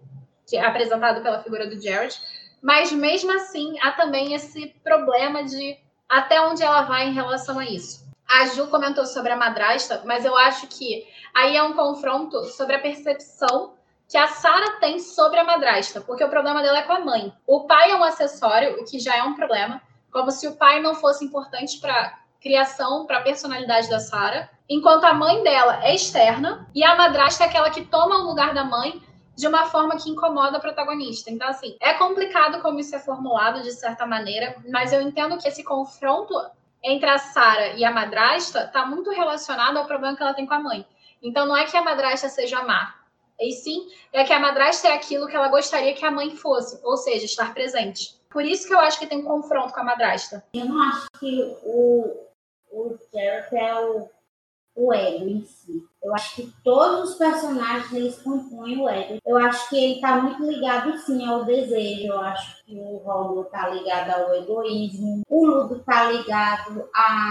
apresentado pela figura do Jared, mas mesmo assim há também esse problema de até onde ela vai em relação a isso. A Ju comentou sobre a madrasta, mas eu acho que aí é um confronto sobre a percepção que a Sara tem sobre a madrasta, porque o problema dela é com a mãe. O pai é um acessório, o que já é um problema, como se o pai não fosse importante para criação, para a personalidade da Sara, enquanto a mãe dela é externa e a madrasta é aquela que toma o lugar da mãe de uma forma que incomoda a protagonista. Então, assim, é complicado como isso é formulado de certa maneira, mas eu entendo que esse confronto entre a Sara e a madrasta está muito relacionado ao problema que ela tem com a mãe. Então, não é que a madrasta seja má, e sim é que a madrasta é aquilo que ela gostaria que a mãe fosse, ou seja, estar presente. Por isso que eu acho que tem um confronto com a madrasta. Eu não acho que o, o é o o ego em si. Eu acho que todos os personagens eles compõem o ego. Eu acho que ele está muito ligado sim ao desejo. Eu acho que o Romulo está ligado ao egoísmo. O Ludo está ligado a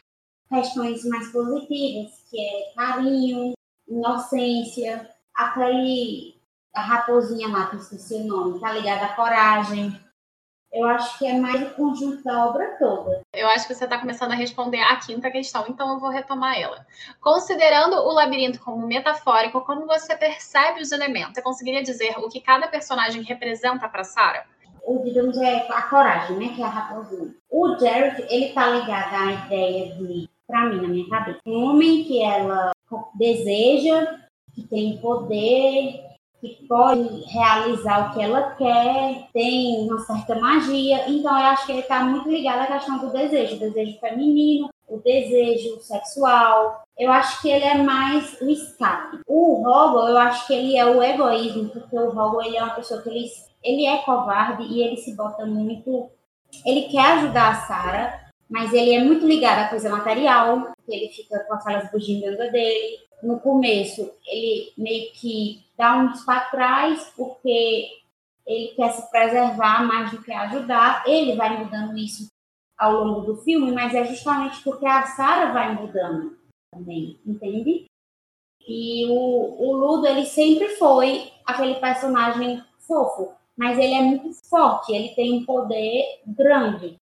questões mais positivas, que é carinho, inocência. Aquele a raposinha lá, que esqueci o nome, está ligada à coragem. Eu acho que é mais o conjunto da obra toda. Eu acho que você está começando a responder a quinta questão, então eu vou retomar ela. Considerando o labirinto como metafórico, como você percebe os elementos? Você conseguiria dizer o que cada personagem representa para Sarah? O, digamos, é a coragem, né? Que é a raposinha. O Jared, ele tá ligado à ideia de, para mim, na minha cabeça, um homem que ela deseja, que tem poder, que pode realizar o que ela quer, tem uma certa magia. Então, eu acho que ele está muito ligado à questão do desejo, o desejo feminino, o desejo sexual. Eu acho que ele é mais o escape. O Robo, eu acho que ele é o egoísmo, porque o Robo ele é uma pessoa que ele, ele é covarde e ele se bota muito. Ele quer ajudar a Sarah, mas ele é muito ligado à coisa material, ele fica com aquelas bugigangas dele. No começo, ele meio que dá uns para trás, porque ele quer se preservar mais do que ajudar. Ele vai mudando isso ao longo do filme, mas é justamente porque a Sarah vai mudando também, entende? E o, o Ludo, ele sempre foi aquele personagem fofo, mas ele é muito forte, ele tem um poder grande.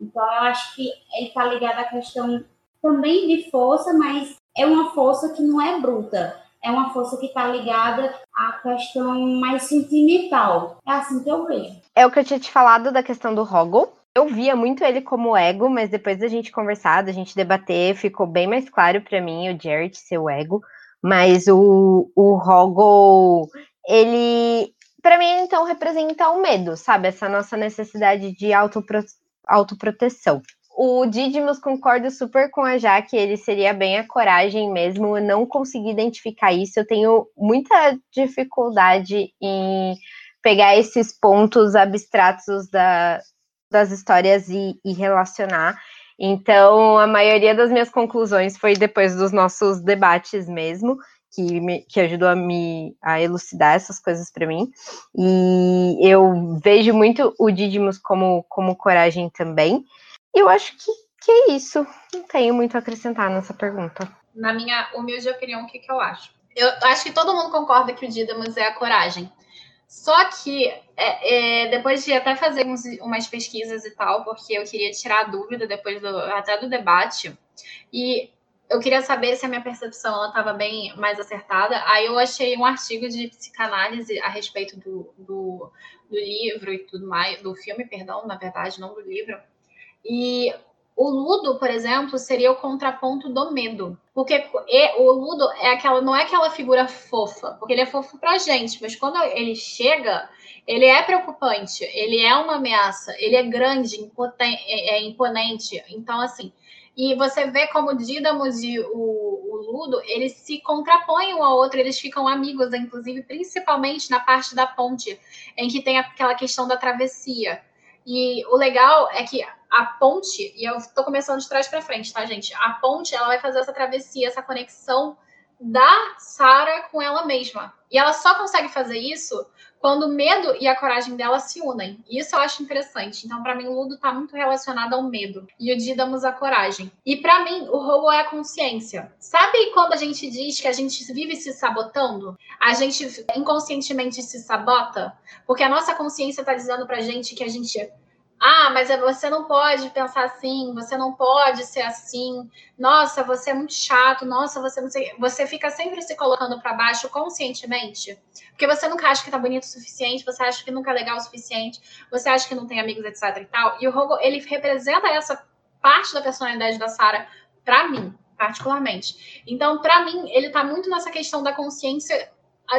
Então, eu acho que ele está ligado à questão também de força, mas é uma força que não é bruta é uma força que está ligada à questão mais sentimental. É assim que eu vejo. É o que eu tinha te falado da questão do Hoggle. Eu via muito ele como ego, mas depois da gente conversar, da gente debater, ficou bem mais claro para mim o Jared ser o ego. Mas o, o Hoggle, ele, para mim, então, representa o medo, sabe? Essa nossa necessidade de autopro, autoproteção o Didymus concorda super com a Jaque, ele seria bem a coragem mesmo. Eu não consegui identificar isso. Eu tenho muita dificuldade em pegar esses pontos abstratos da, das histórias e, e relacionar. Então, a maioria das minhas conclusões foi depois dos nossos debates mesmo, que, me, que ajudou a me a elucidar essas coisas para mim. E eu vejo muito o Didymus como, como coragem também. Eu acho que, que é isso. Não tenho muito a acrescentar nessa pergunta. Na minha humilde opinião, o que, que eu acho? Eu acho que todo mundo concorda que o Didymus é a coragem. Só que é, é, depois de até fazer uns, umas pesquisas e tal, porque eu queria tirar a dúvida depois do, até do debate, e eu queria saber se a minha percepção estava bem mais acertada. Aí eu achei um artigo de psicanálise a respeito do, do, do livro e tudo mais, do filme, perdão, na verdade, não do livro. E o ludo, por exemplo, seria o contraponto do medo. Porque o ludo é aquela, não é aquela figura fofa, porque ele é fofo pra gente, mas quando ele chega, ele é preocupante, ele é uma ameaça, ele é grande, é, é imponente. Então, assim, e você vê como o Dídamos e o, o, Ludo, eles se contrapõem um ao outro, eles ficam amigos, inclusive, principalmente na parte da ponte, em que tem aquela questão da travessia. E o legal é que a ponte, e eu estou começando de trás para frente, tá, gente? A ponte, ela vai fazer essa travessia, essa conexão da Sara com ela mesma. E ela só consegue fazer isso quando o medo e a coragem dela se unem. E isso eu acho interessante. Então, para mim, o Ludo está muito relacionado ao medo e o Dídamos à coragem. E para mim, o roubo é a consciência. Sabe quando a gente diz que a gente vive se sabotando? A gente inconscientemente se sabota? Porque a nossa consciência está dizendo pra gente que a gente ah, mas é, você não pode pensar assim, você não pode ser assim. Nossa, você é muito chato. Nossa, você não sei. Você fica sempre se colocando para baixo conscientemente, porque você nunca acha que tá bonito o suficiente, você acha que nunca é legal o suficiente, você acha que não tem amigos, etc e tal. E o Rogo, ele representa essa parte da personalidade da Sara para mim, particularmente. Então, para mim, ele tá muito nessa questão da consciência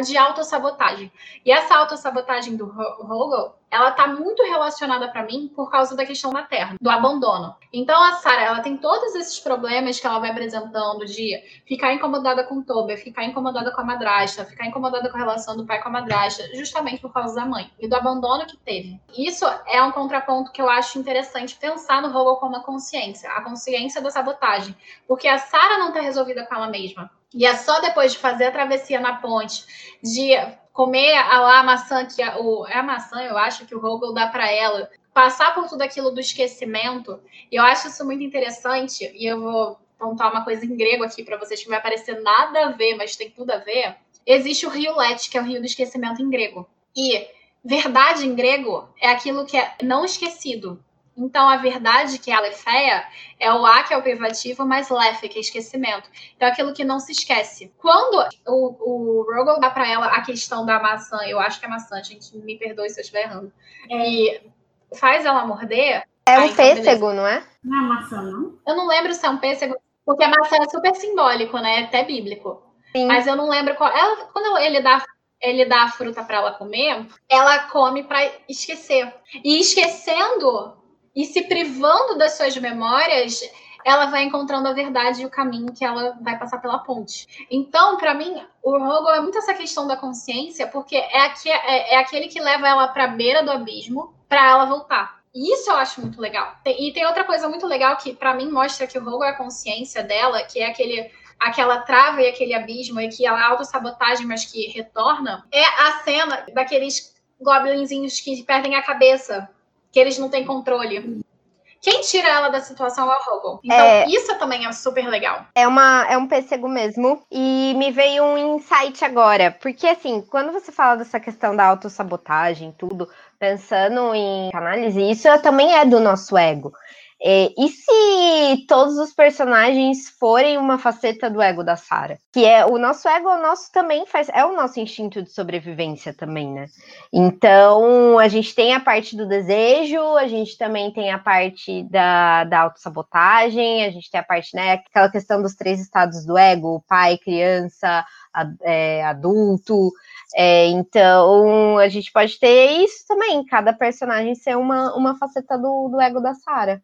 de autossabotagem. E essa autossabotagem do Hogel, ela tá muito relacionada para mim por causa da questão materna, do abandono. Então a Sarah, ela tem todos esses problemas que ela vai apresentando de ficar incomodada com o Toby, ficar incomodada com a madrasta, ficar incomodada com a relação do pai com a madrasta, justamente por causa da mãe e do abandono que teve. Isso é um contraponto que eu acho interessante pensar no Hogel como a consciência, a consciência da sabotagem, porque a Sarah não tá resolvida com ela mesma. E é só depois de fazer a travessia na ponte, de comer a, a maçã que a, o, é a maçã, eu acho que o Rogel dá para ela, passar por tudo aquilo do esquecimento. Eu acho isso muito interessante. E eu vou contar uma coisa em grego aqui para vocês que vai parecer nada a ver, mas tem tudo a ver. Existe o rio Lete, que é o rio do esquecimento em grego. E verdade em grego é aquilo que é não esquecido. Então, a verdade, que é a Lefeia, é o A, que é o privativo, mais Lefe, que é esquecimento. Então, é aquilo que não se esquece. Quando o, o Rogel dá para ela a questão da maçã, eu acho que é maçã, gente, me perdoe se eu estiver errando, é. e faz ela morder. É um pêssego, não é? Não é maçã, não? Eu não lembro se é um pêssego, porque a maçã é super simbólico, né? Até bíblico. Sim. Mas eu não lembro qual. Ela, quando ele dá ele dá a fruta para ela comer, ela come para esquecer. E esquecendo, e se privando das suas memórias, ela vai encontrando a verdade e o caminho que ela vai passar pela ponte. Então, para mim, o Rogo é muito essa questão da consciência, porque é, aqui, é, é aquele que leva ela para a beira do abismo para ela voltar. E isso eu acho muito legal. E tem outra coisa muito legal que, para mim, mostra que o Rogo é a consciência dela, que é aquele aquela trava e aquele abismo e que ela autossabotagem, mas que retorna, é a cena daqueles goblinzinhos que perdem a cabeça que eles não têm controle. Quem tira ela da situação é o Rogo. Então, é, isso também é super legal. É, uma, é um pêssego mesmo. E me veio um insight agora. Porque, assim, quando você fala dessa questão da autossabotagem, tudo, pensando em análise, isso também é do nosso ego. É, e se todos os personagens forem uma faceta do ego da Sarah? Que é o nosso ego, o nosso também faz, é o nosso instinto de sobrevivência também, né? Então, a gente tem a parte do desejo, a gente também tem a parte da, da autossabotagem, a gente tem a parte, né, aquela questão dos três estados do ego, pai, criança, é, adulto. É, então, a gente pode ter isso também, cada personagem ser uma, uma faceta do, do ego da Sarah.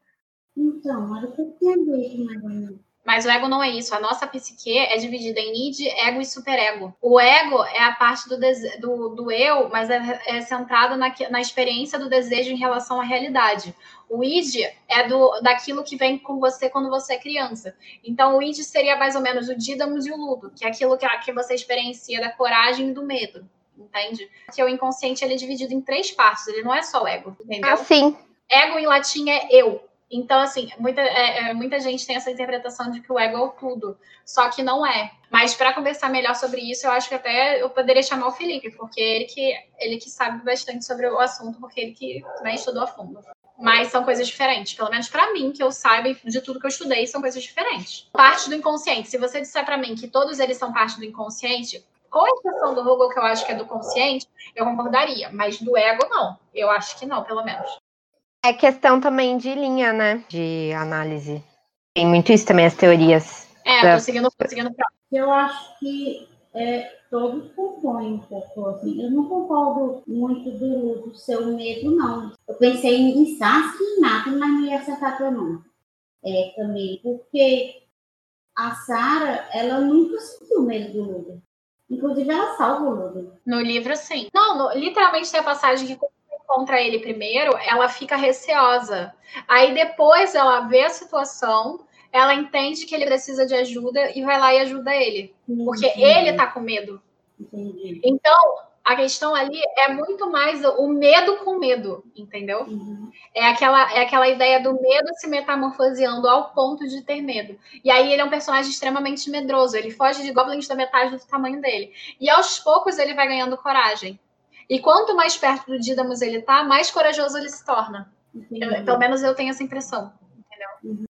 Então, era o que eu tinha visto mais ou menos. Mas o ego não é isso. A nossa psique é dividida em id, ego e superego. O ego é a parte do, do, do eu, mas é, é centrado na, na experiência do desejo em relação à realidade. O id é do, daquilo que vem com você quando você é criança. Então, o id seria mais ou menos o dídamos e o ludo, que é aquilo que, que você experiencia da coragem e do medo. Entende? Que o inconsciente ele é dividido em três partes, ele não é só o ego, entendeu? Ah, sim. Ego em latim é eu. Então, assim, muita, é, é, muita gente tem essa interpretação de que o ego é tudo, só que não é. Mas para conversar melhor sobre isso, eu acho que até eu poderia chamar o Felipe, porque ele que, ele que sabe bastante sobre o assunto, porque ele que né, estudou a fundo. Mas são coisas diferentes, pelo menos para mim, que eu saiba de tudo que eu estudei, são coisas diferentes. Parte do inconsciente. Se você disser para mim que todos eles são parte do inconsciente, com exceção do Google, que eu acho que é do consciente, eu concordaria, mas do ego, não. Eu acho que não, pelo menos. É questão também de linha, né? De análise. Tem muito isso também, as teorias. É, da... tô seguindo, tô seguindo Eu acho que é, todos compõem um pouco, assim. Eu não concordo muito do, do seu medo, não. Eu pensei em Sasuke e Nato, mas não ia acertar teu nome. É, também, porque a Sarah, ela nunca sentiu medo do Ludo. Inclusive, ela salva o Ludo. No livro, sim. Não, no, literalmente tem a passagem que contra ele primeiro, ela fica receosa. Aí depois ela vê a situação, ela entende que ele precisa de ajuda e vai lá e ajuda ele. Porque Entendi. ele tá com medo. Entendi. Então, a questão ali é muito mais o medo com medo, entendeu? Uhum. É, aquela, é aquela ideia do medo se metamorfoseando ao ponto de ter medo. E aí ele é um personagem extremamente medroso, ele foge de goblins da metade do tamanho dele. E aos poucos ele vai ganhando coragem. E quanto mais perto do Dídamos ele tá, mais corajoso ele se torna. Eu, pelo menos eu tenho essa impressão. Entendeu? Uhum.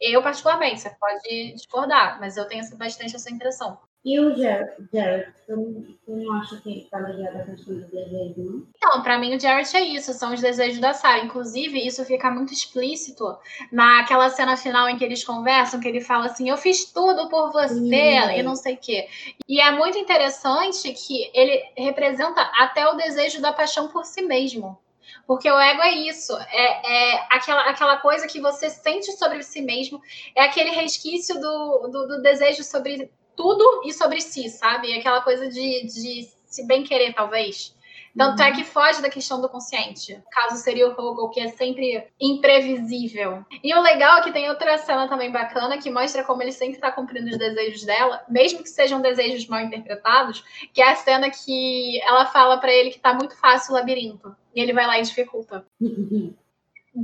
Eu, particularmente, você pode discordar, mas eu tenho bastante essa impressão. E o Jared, Jared tu, tu não acha que ele tá ligado à questão do desejo, não? Não, pra mim o Jared é isso, são os desejos da Sarah. Inclusive, isso fica muito explícito naquela cena final em que eles conversam, que ele fala assim, eu fiz tudo por você, Sim. e não sei o quê. E é muito interessante que ele representa até o desejo da paixão por si mesmo. Porque o ego é isso, é, é, aquela, aquela coisa que você sente sobre si mesmo, é aquele resquício do, do, do desejo sobre tudo e sobre si, sabe? Aquela coisa de, de se bem querer, talvez. Tanto é uhum. é que foge da questão do consciente. O caso seria o Rogel, que é sempre imprevisível. E o legal é que tem outra cena também bacana que mostra como ele sempre está cumprindo os desejos dela, mesmo que sejam desejos mal interpretados, que é a cena que ela fala para ele que tá muito fácil o labirinto. E ele vai lá e dificulta.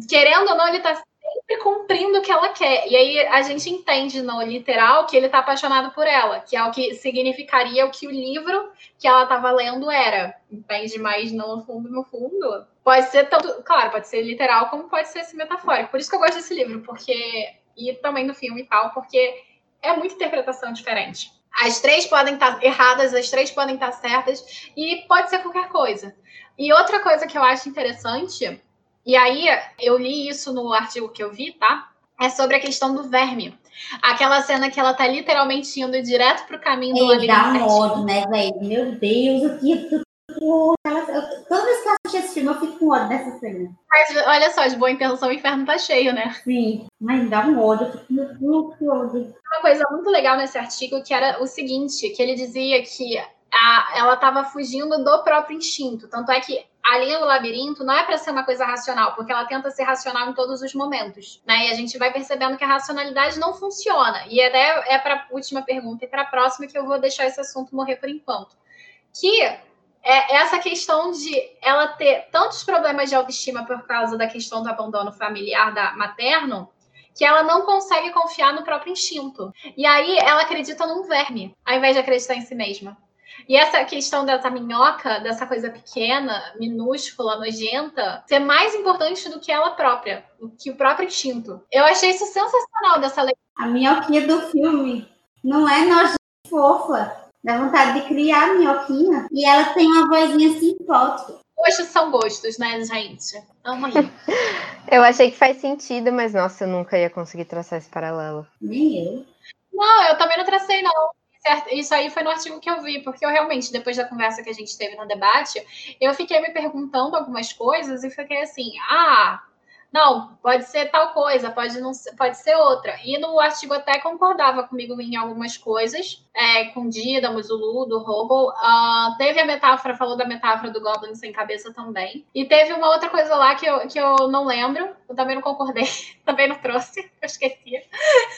Querendo ou não, ele tá sempre cumprindo o que ela quer. E aí a gente entende no literal que ele está apaixonado por ela, que é o que significaria o que o livro que ela estava lendo era. Entende? Mas no fundo, no fundo, pode ser tanto, claro, pode ser literal como pode ser esse metafórico. Por isso que eu gosto desse livro, porque e também do filme e tal, porque é muita interpretação diferente. As três podem estar erradas, as três podem estar certas, e pode ser qualquer coisa. E outra coisa que eu acho interessante e aí, eu li isso no artigo que eu vi, tá? É sobre a questão do verme. Aquela cena que ela tá literalmente indo direto pro caminho do labirinto. Dá um ódio, né, velho? Meu Deus, o que Toda vez que eu assisto esse filme, eu fico com ódio dessa cena. Mas olha só, de boa intenção, o inferno tá cheio, né? Sim, mas dá um ódio, eu fico muito ódio. Uma coisa muito legal nesse artigo que era o seguinte: que ele dizia que a, ela estava fugindo do próprio instinto. Tanto é que a linha do labirinto não é para ser uma coisa racional, porque ela tenta ser racional em todos os momentos, né? E a gente vai percebendo que a racionalidade não funciona. E até é para a última pergunta e para a próxima que eu vou deixar esse assunto morrer por enquanto. Que é essa questão de ela ter tantos problemas de autoestima por causa da questão do abandono familiar da materno, que ela não consegue confiar no próprio instinto. E aí ela acredita num verme, ao invés de acreditar em si mesma. E essa questão dessa minhoca, dessa coisa pequena, minúscula, nojenta, ser mais importante do que ela própria, do que o próprio instinto. Eu achei isso sensacional dessa leitura. A minhoquinha do filme não é nojenta fofa. Dá vontade de criar a minhoquinha. E ela tem uma vozinha simpática. Gostos são gostos, né, gente? Amo (laughs) eu achei que faz sentido, mas nossa, eu nunca ia conseguir traçar esse paralelo. Nem eu. Não, eu também não tracei, não certo, isso aí foi no artigo que eu vi, porque eu realmente, depois da conversa que a gente teve no debate, eu fiquei me perguntando algumas coisas e fiquei assim, ah, não, pode ser tal coisa, pode não ser, pode ser outra. E no artigo até concordava comigo em algumas coisas, é, com Dídamos, o Ludo, o Robo. Uh, teve a metáfora, falou da metáfora do Goblin sem cabeça também. E teve uma outra coisa lá que eu, que eu não lembro, eu também não concordei, (laughs) também não trouxe, (laughs) eu esqueci.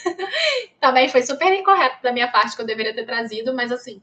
(laughs) também foi super incorreto da minha parte que eu deveria ter trazido, mas assim,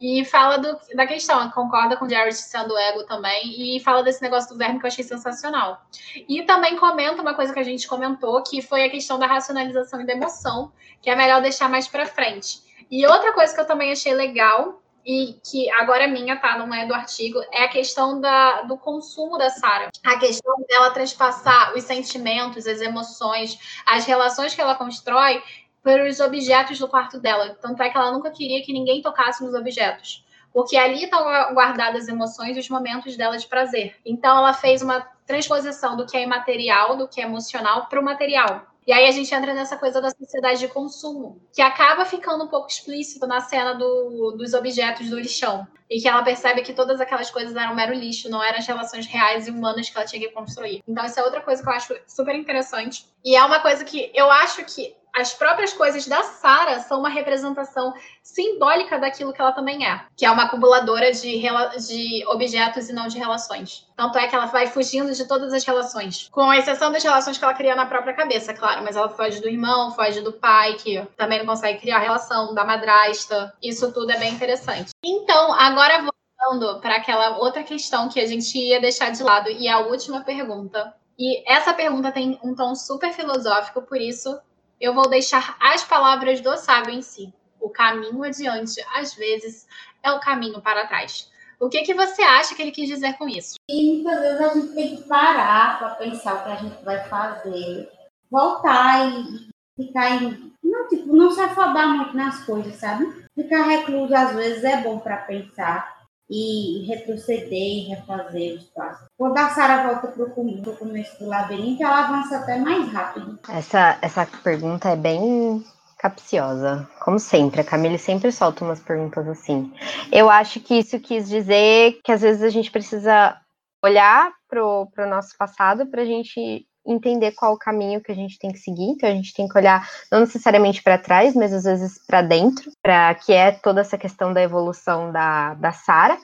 E fala do, da questão, concorda com o Jared sendo ego também, e fala desse negócio do verme que eu achei sensacional. E também comenta uma coisa que a gente comentou, que foi a questão da racionalização e da emoção, que é melhor deixar mais para frente. E outra coisa que eu também achei legal, e que agora é minha, tá? Não é do artigo, é a questão da, do consumo da Sarah. A questão dela transpassar os sentimentos, as emoções, as relações que ela constrói pelos objetos do quarto dela. Tanto é que ela nunca queria que ninguém tocasse nos objetos. Porque ali estão guardadas as emoções e os momentos dela de prazer. Então ela fez uma transposição do que é imaterial, do que é emocional, para o material. E aí a gente entra nessa coisa da sociedade de consumo, que acaba ficando um pouco explícito na cena do, dos objetos do lixão. E que ela percebe que todas aquelas coisas eram mero lixo, não eram as relações reais e humanas que ela tinha que construir. Então, isso é outra coisa que eu acho super interessante. E é uma coisa que eu acho que as próprias coisas da Sara são uma representação simbólica daquilo que ela também é, que é uma acumuladora de, de objetos e não de relações. Tanto é que ela vai fugindo de todas as relações, com exceção das relações que ela cria na própria cabeça, claro, mas ela foge do irmão, foge do pai, que também não consegue criar relação, da madrasta. Isso tudo é bem interessante. Então, agora voltando para aquela outra questão que a gente ia deixar de lado, e a última pergunta. E essa pergunta tem um tom super filosófico, por isso eu vou deixar as palavras do sábio em si. O caminho adiante, às vezes, é o caminho para trás. O que, que você acha que ele quis dizer com isso? E muitas vezes a gente tem que parar para pensar o que a gente vai fazer, voltar e ficar em. Não, tipo, não se afobar muito nas coisas, sabe? Ficar recluso às vezes é bom para pensar e retroceder e refazer os passos. Quando a Sara volta para o começo do labirinto, ela avança até mais rápido. Essa, essa pergunta é bem capciosa, como sempre. A Camille sempre solta umas perguntas assim. Eu acho que isso quis dizer que às vezes a gente precisa olhar para o nosso passado para a gente entender qual o caminho que a gente tem que seguir. Então a gente tem que olhar não necessariamente para trás, mas às vezes para dentro, para que é toda essa questão da evolução da, da Sara.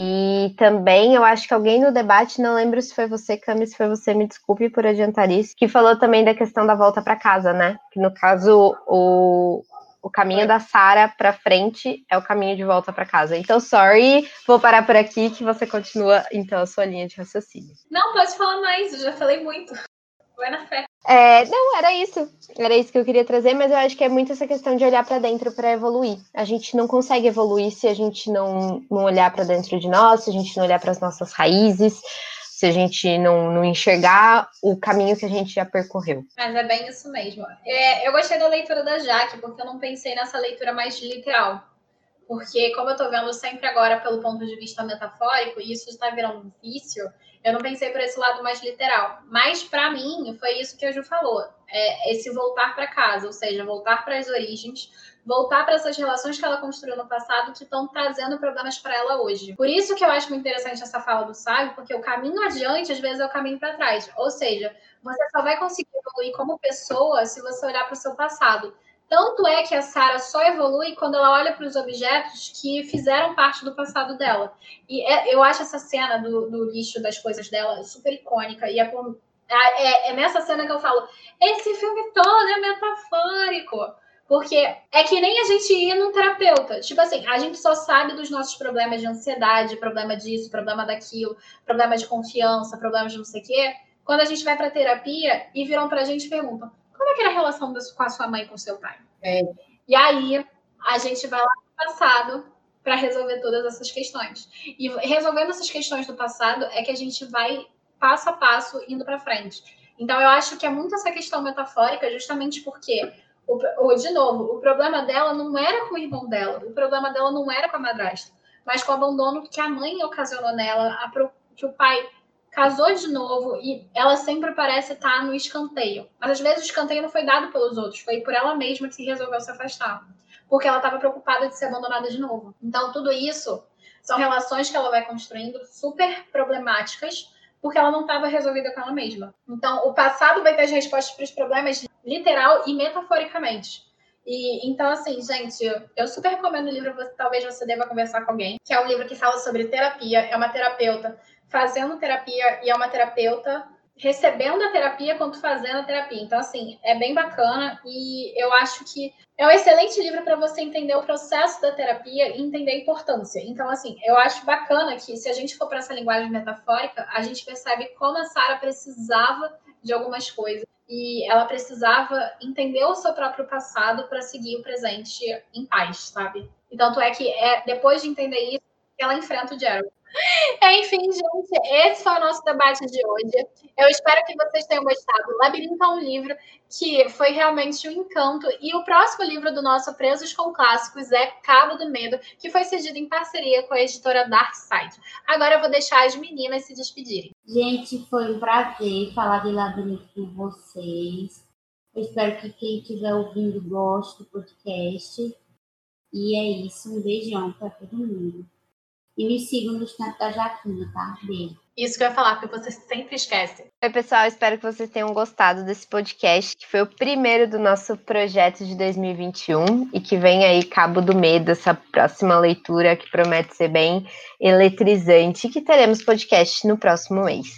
E também eu acho que alguém no debate, não lembro se foi você, Cami, se foi você, me desculpe por adiantar isso, que falou também da questão da volta para casa, né? Que no caso o, o caminho da Sara para frente é o caminho de volta para casa. Então, sorry, vou parar por aqui que você continua então a sua linha de raciocínio. Não, pode falar mais, eu já falei muito. Vai na fé. É, não, era isso. Era isso que eu queria trazer, mas eu acho que é muito essa questão de olhar para dentro para evoluir. A gente não consegue evoluir se a gente não, não olhar para dentro de nós, se a gente não olhar para as nossas raízes, se a gente não, não enxergar o caminho que a gente já percorreu. Mas é bem isso mesmo. É, eu gostei da leitura da Jaque, porque eu não pensei nessa leitura mais literal. Porque, como eu estou vendo sempre agora pelo ponto de vista metafórico, e isso está virando um vício, eu não pensei por esse lado mais literal. Mas, para mim, foi isso que a Ju falou: é esse voltar para casa, ou seja, voltar para as origens, voltar para essas relações que ela construiu no passado que estão trazendo problemas para ela hoje. Por isso que eu acho muito interessante essa fala do sábio, porque o caminho adiante, às vezes, é o caminho para trás. Ou seja, você só vai conseguir evoluir como pessoa se você olhar para o seu passado. Tanto é que a Sarah só evolui quando ela olha para os objetos que fizeram parte do passado dela. E é, eu acho essa cena do, do, lixo das coisas dela super icônica. E é, por, é, é, nessa cena que eu falo: esse filme todo é metafórico. Porque é que nem a gente ir num terapeuta. Tipo assim, a gente só sabe dos nossos problemas de ansiedade, problema disso, problema daquilo, problema de confiança, problema de não sei o quê. Quando a gente vai para terapia e viram pra gente e perguntam: como é que era a relação com a sua mãe e com o seu pai? É. E aí a gente vai lá no passado para resolver todas essas questões. E resolvendo essas questões do passado é que a gente vai passo a passo indo para frente. Então eu acho que é muito essa questão metafórica, justamente porque o, o, de novo, o problema dela não era com o irmão dela, o problema dela não era com a madrasta, mas com o abandono que a mãe ocasionou nela, a, que o pai casou de novo e ela sempre parece estar no escanteio. Mas às vezes o escanteio não foi dado pelos outros, foi por ela mesma que resolveu se afastar, porque ela estava preocupada de ser abandonada de novo. Então tudo isso são relações que ela vai construindo super problemáticas, porque ela não estava resolvida com ela mesma. Então o passado vai ter as respostas para os problemas literal e metaforicamente. E então, assim, gente, eu super recomendo o livro, talvez você deva conversar com alguém, que é um livro que fala sobre terapia, é uma terapeuta fazendo terapia e é uma terapeuta recebendo a terapia quanto fazendo a terapia. Então, assim, é bem bacana e eu acho que é um excelente livro para você entender o processo da terapia e entender a importância. Então, assim, eu acho bacana que se a gente for para essa linguagem metafórica, a gente percebe como a Sara precisava de algumas coisas e ela precisava entender o seu próprio passado para seguir o presente em paz, sabe? E tanto é que é depois de entender isso, ela enfrenta o Gerald. Enfim, gente, esse foi o nosso debate de hoje. Eu espero que vocês tenham gostado. Labirinto é um livro que foi realmente um encanto. E o próximo livro do nosso Presos com Clássicos é Cabo do Medo, que foi cedido em parceria com a editora Dark Side. Agora eu vou deixar as meninas se despedirem. Gente, foi um prazer falar de Labirinto com vocês. Eu espero que quem estiver ouvindo goste do podcast. E é isso. Um beijão para todo mundo. E me sigam no Snap da Jaquina, tá? Beijo. Isso que eu ia falar, porque você sempre esquece. Oi, pessoal, espero que vocês tenham gostado desse podcast, que foi o primeiro do nosso projeto de 2021 e que vem aí Cabo do Medo, essa próxima leitura que promete ser bem eletrizante, e que teremos podcast no próximo mês.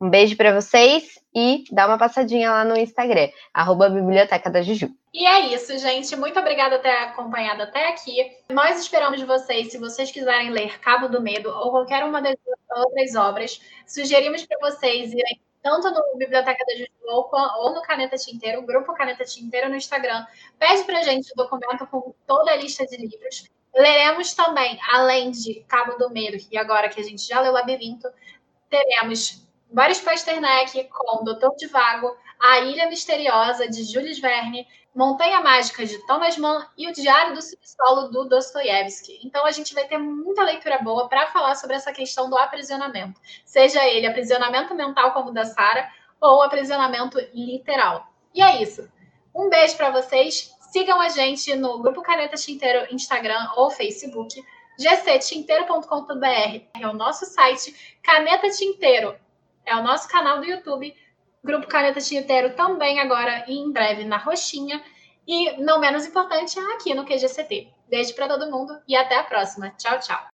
Um beijo para vocês e dá uma passadinha lá no Instagram, arroba Biblioteca da Juju. E é isso, gente. Muito obrigada por ter acompanhado até aqui. Nós esperamos vocês, se vocês quiserem ler Cabo do Medo ou qualquer uma das outras obras, sugerimos para vocês irem tanto no Biblioteca da Juju ou no Caneta Tinteiro, o grupo Caneta Tinteiro no Instagram. Pede para gente o documento com toda a lista de livros. Leremos também, além de Cabo do Medo, e agora que a gente já leu Labirinto, teremos Boris Pasternak com Doutor Divago, A Ilha Misteriosa, de Jules Verne, Montanha Mágica, de Thomas Mann e O Diário do Subsolo, do Dostoiévski. Então, a gente vai ter muita leitura boa para falar sobre essa questão do aprisionamento. Seja ele aprisionamento mental, como o da Sara, ou aprisionamento literal. E é isso. Um beijo para vocês. Sigam a gente no Grupo Caneta Tinteiro, Instagram ou Facebook. gctinteiro.com.br é o nosso site. Caneta Tinteiro é o nosso canal do YouTube. Grupo Caneta Tinteiro também agora em breve na Roxinha. E, não menos importante, aqui no QGCT. Beijo para todo mundo e até a próxima. Tchau, tchau.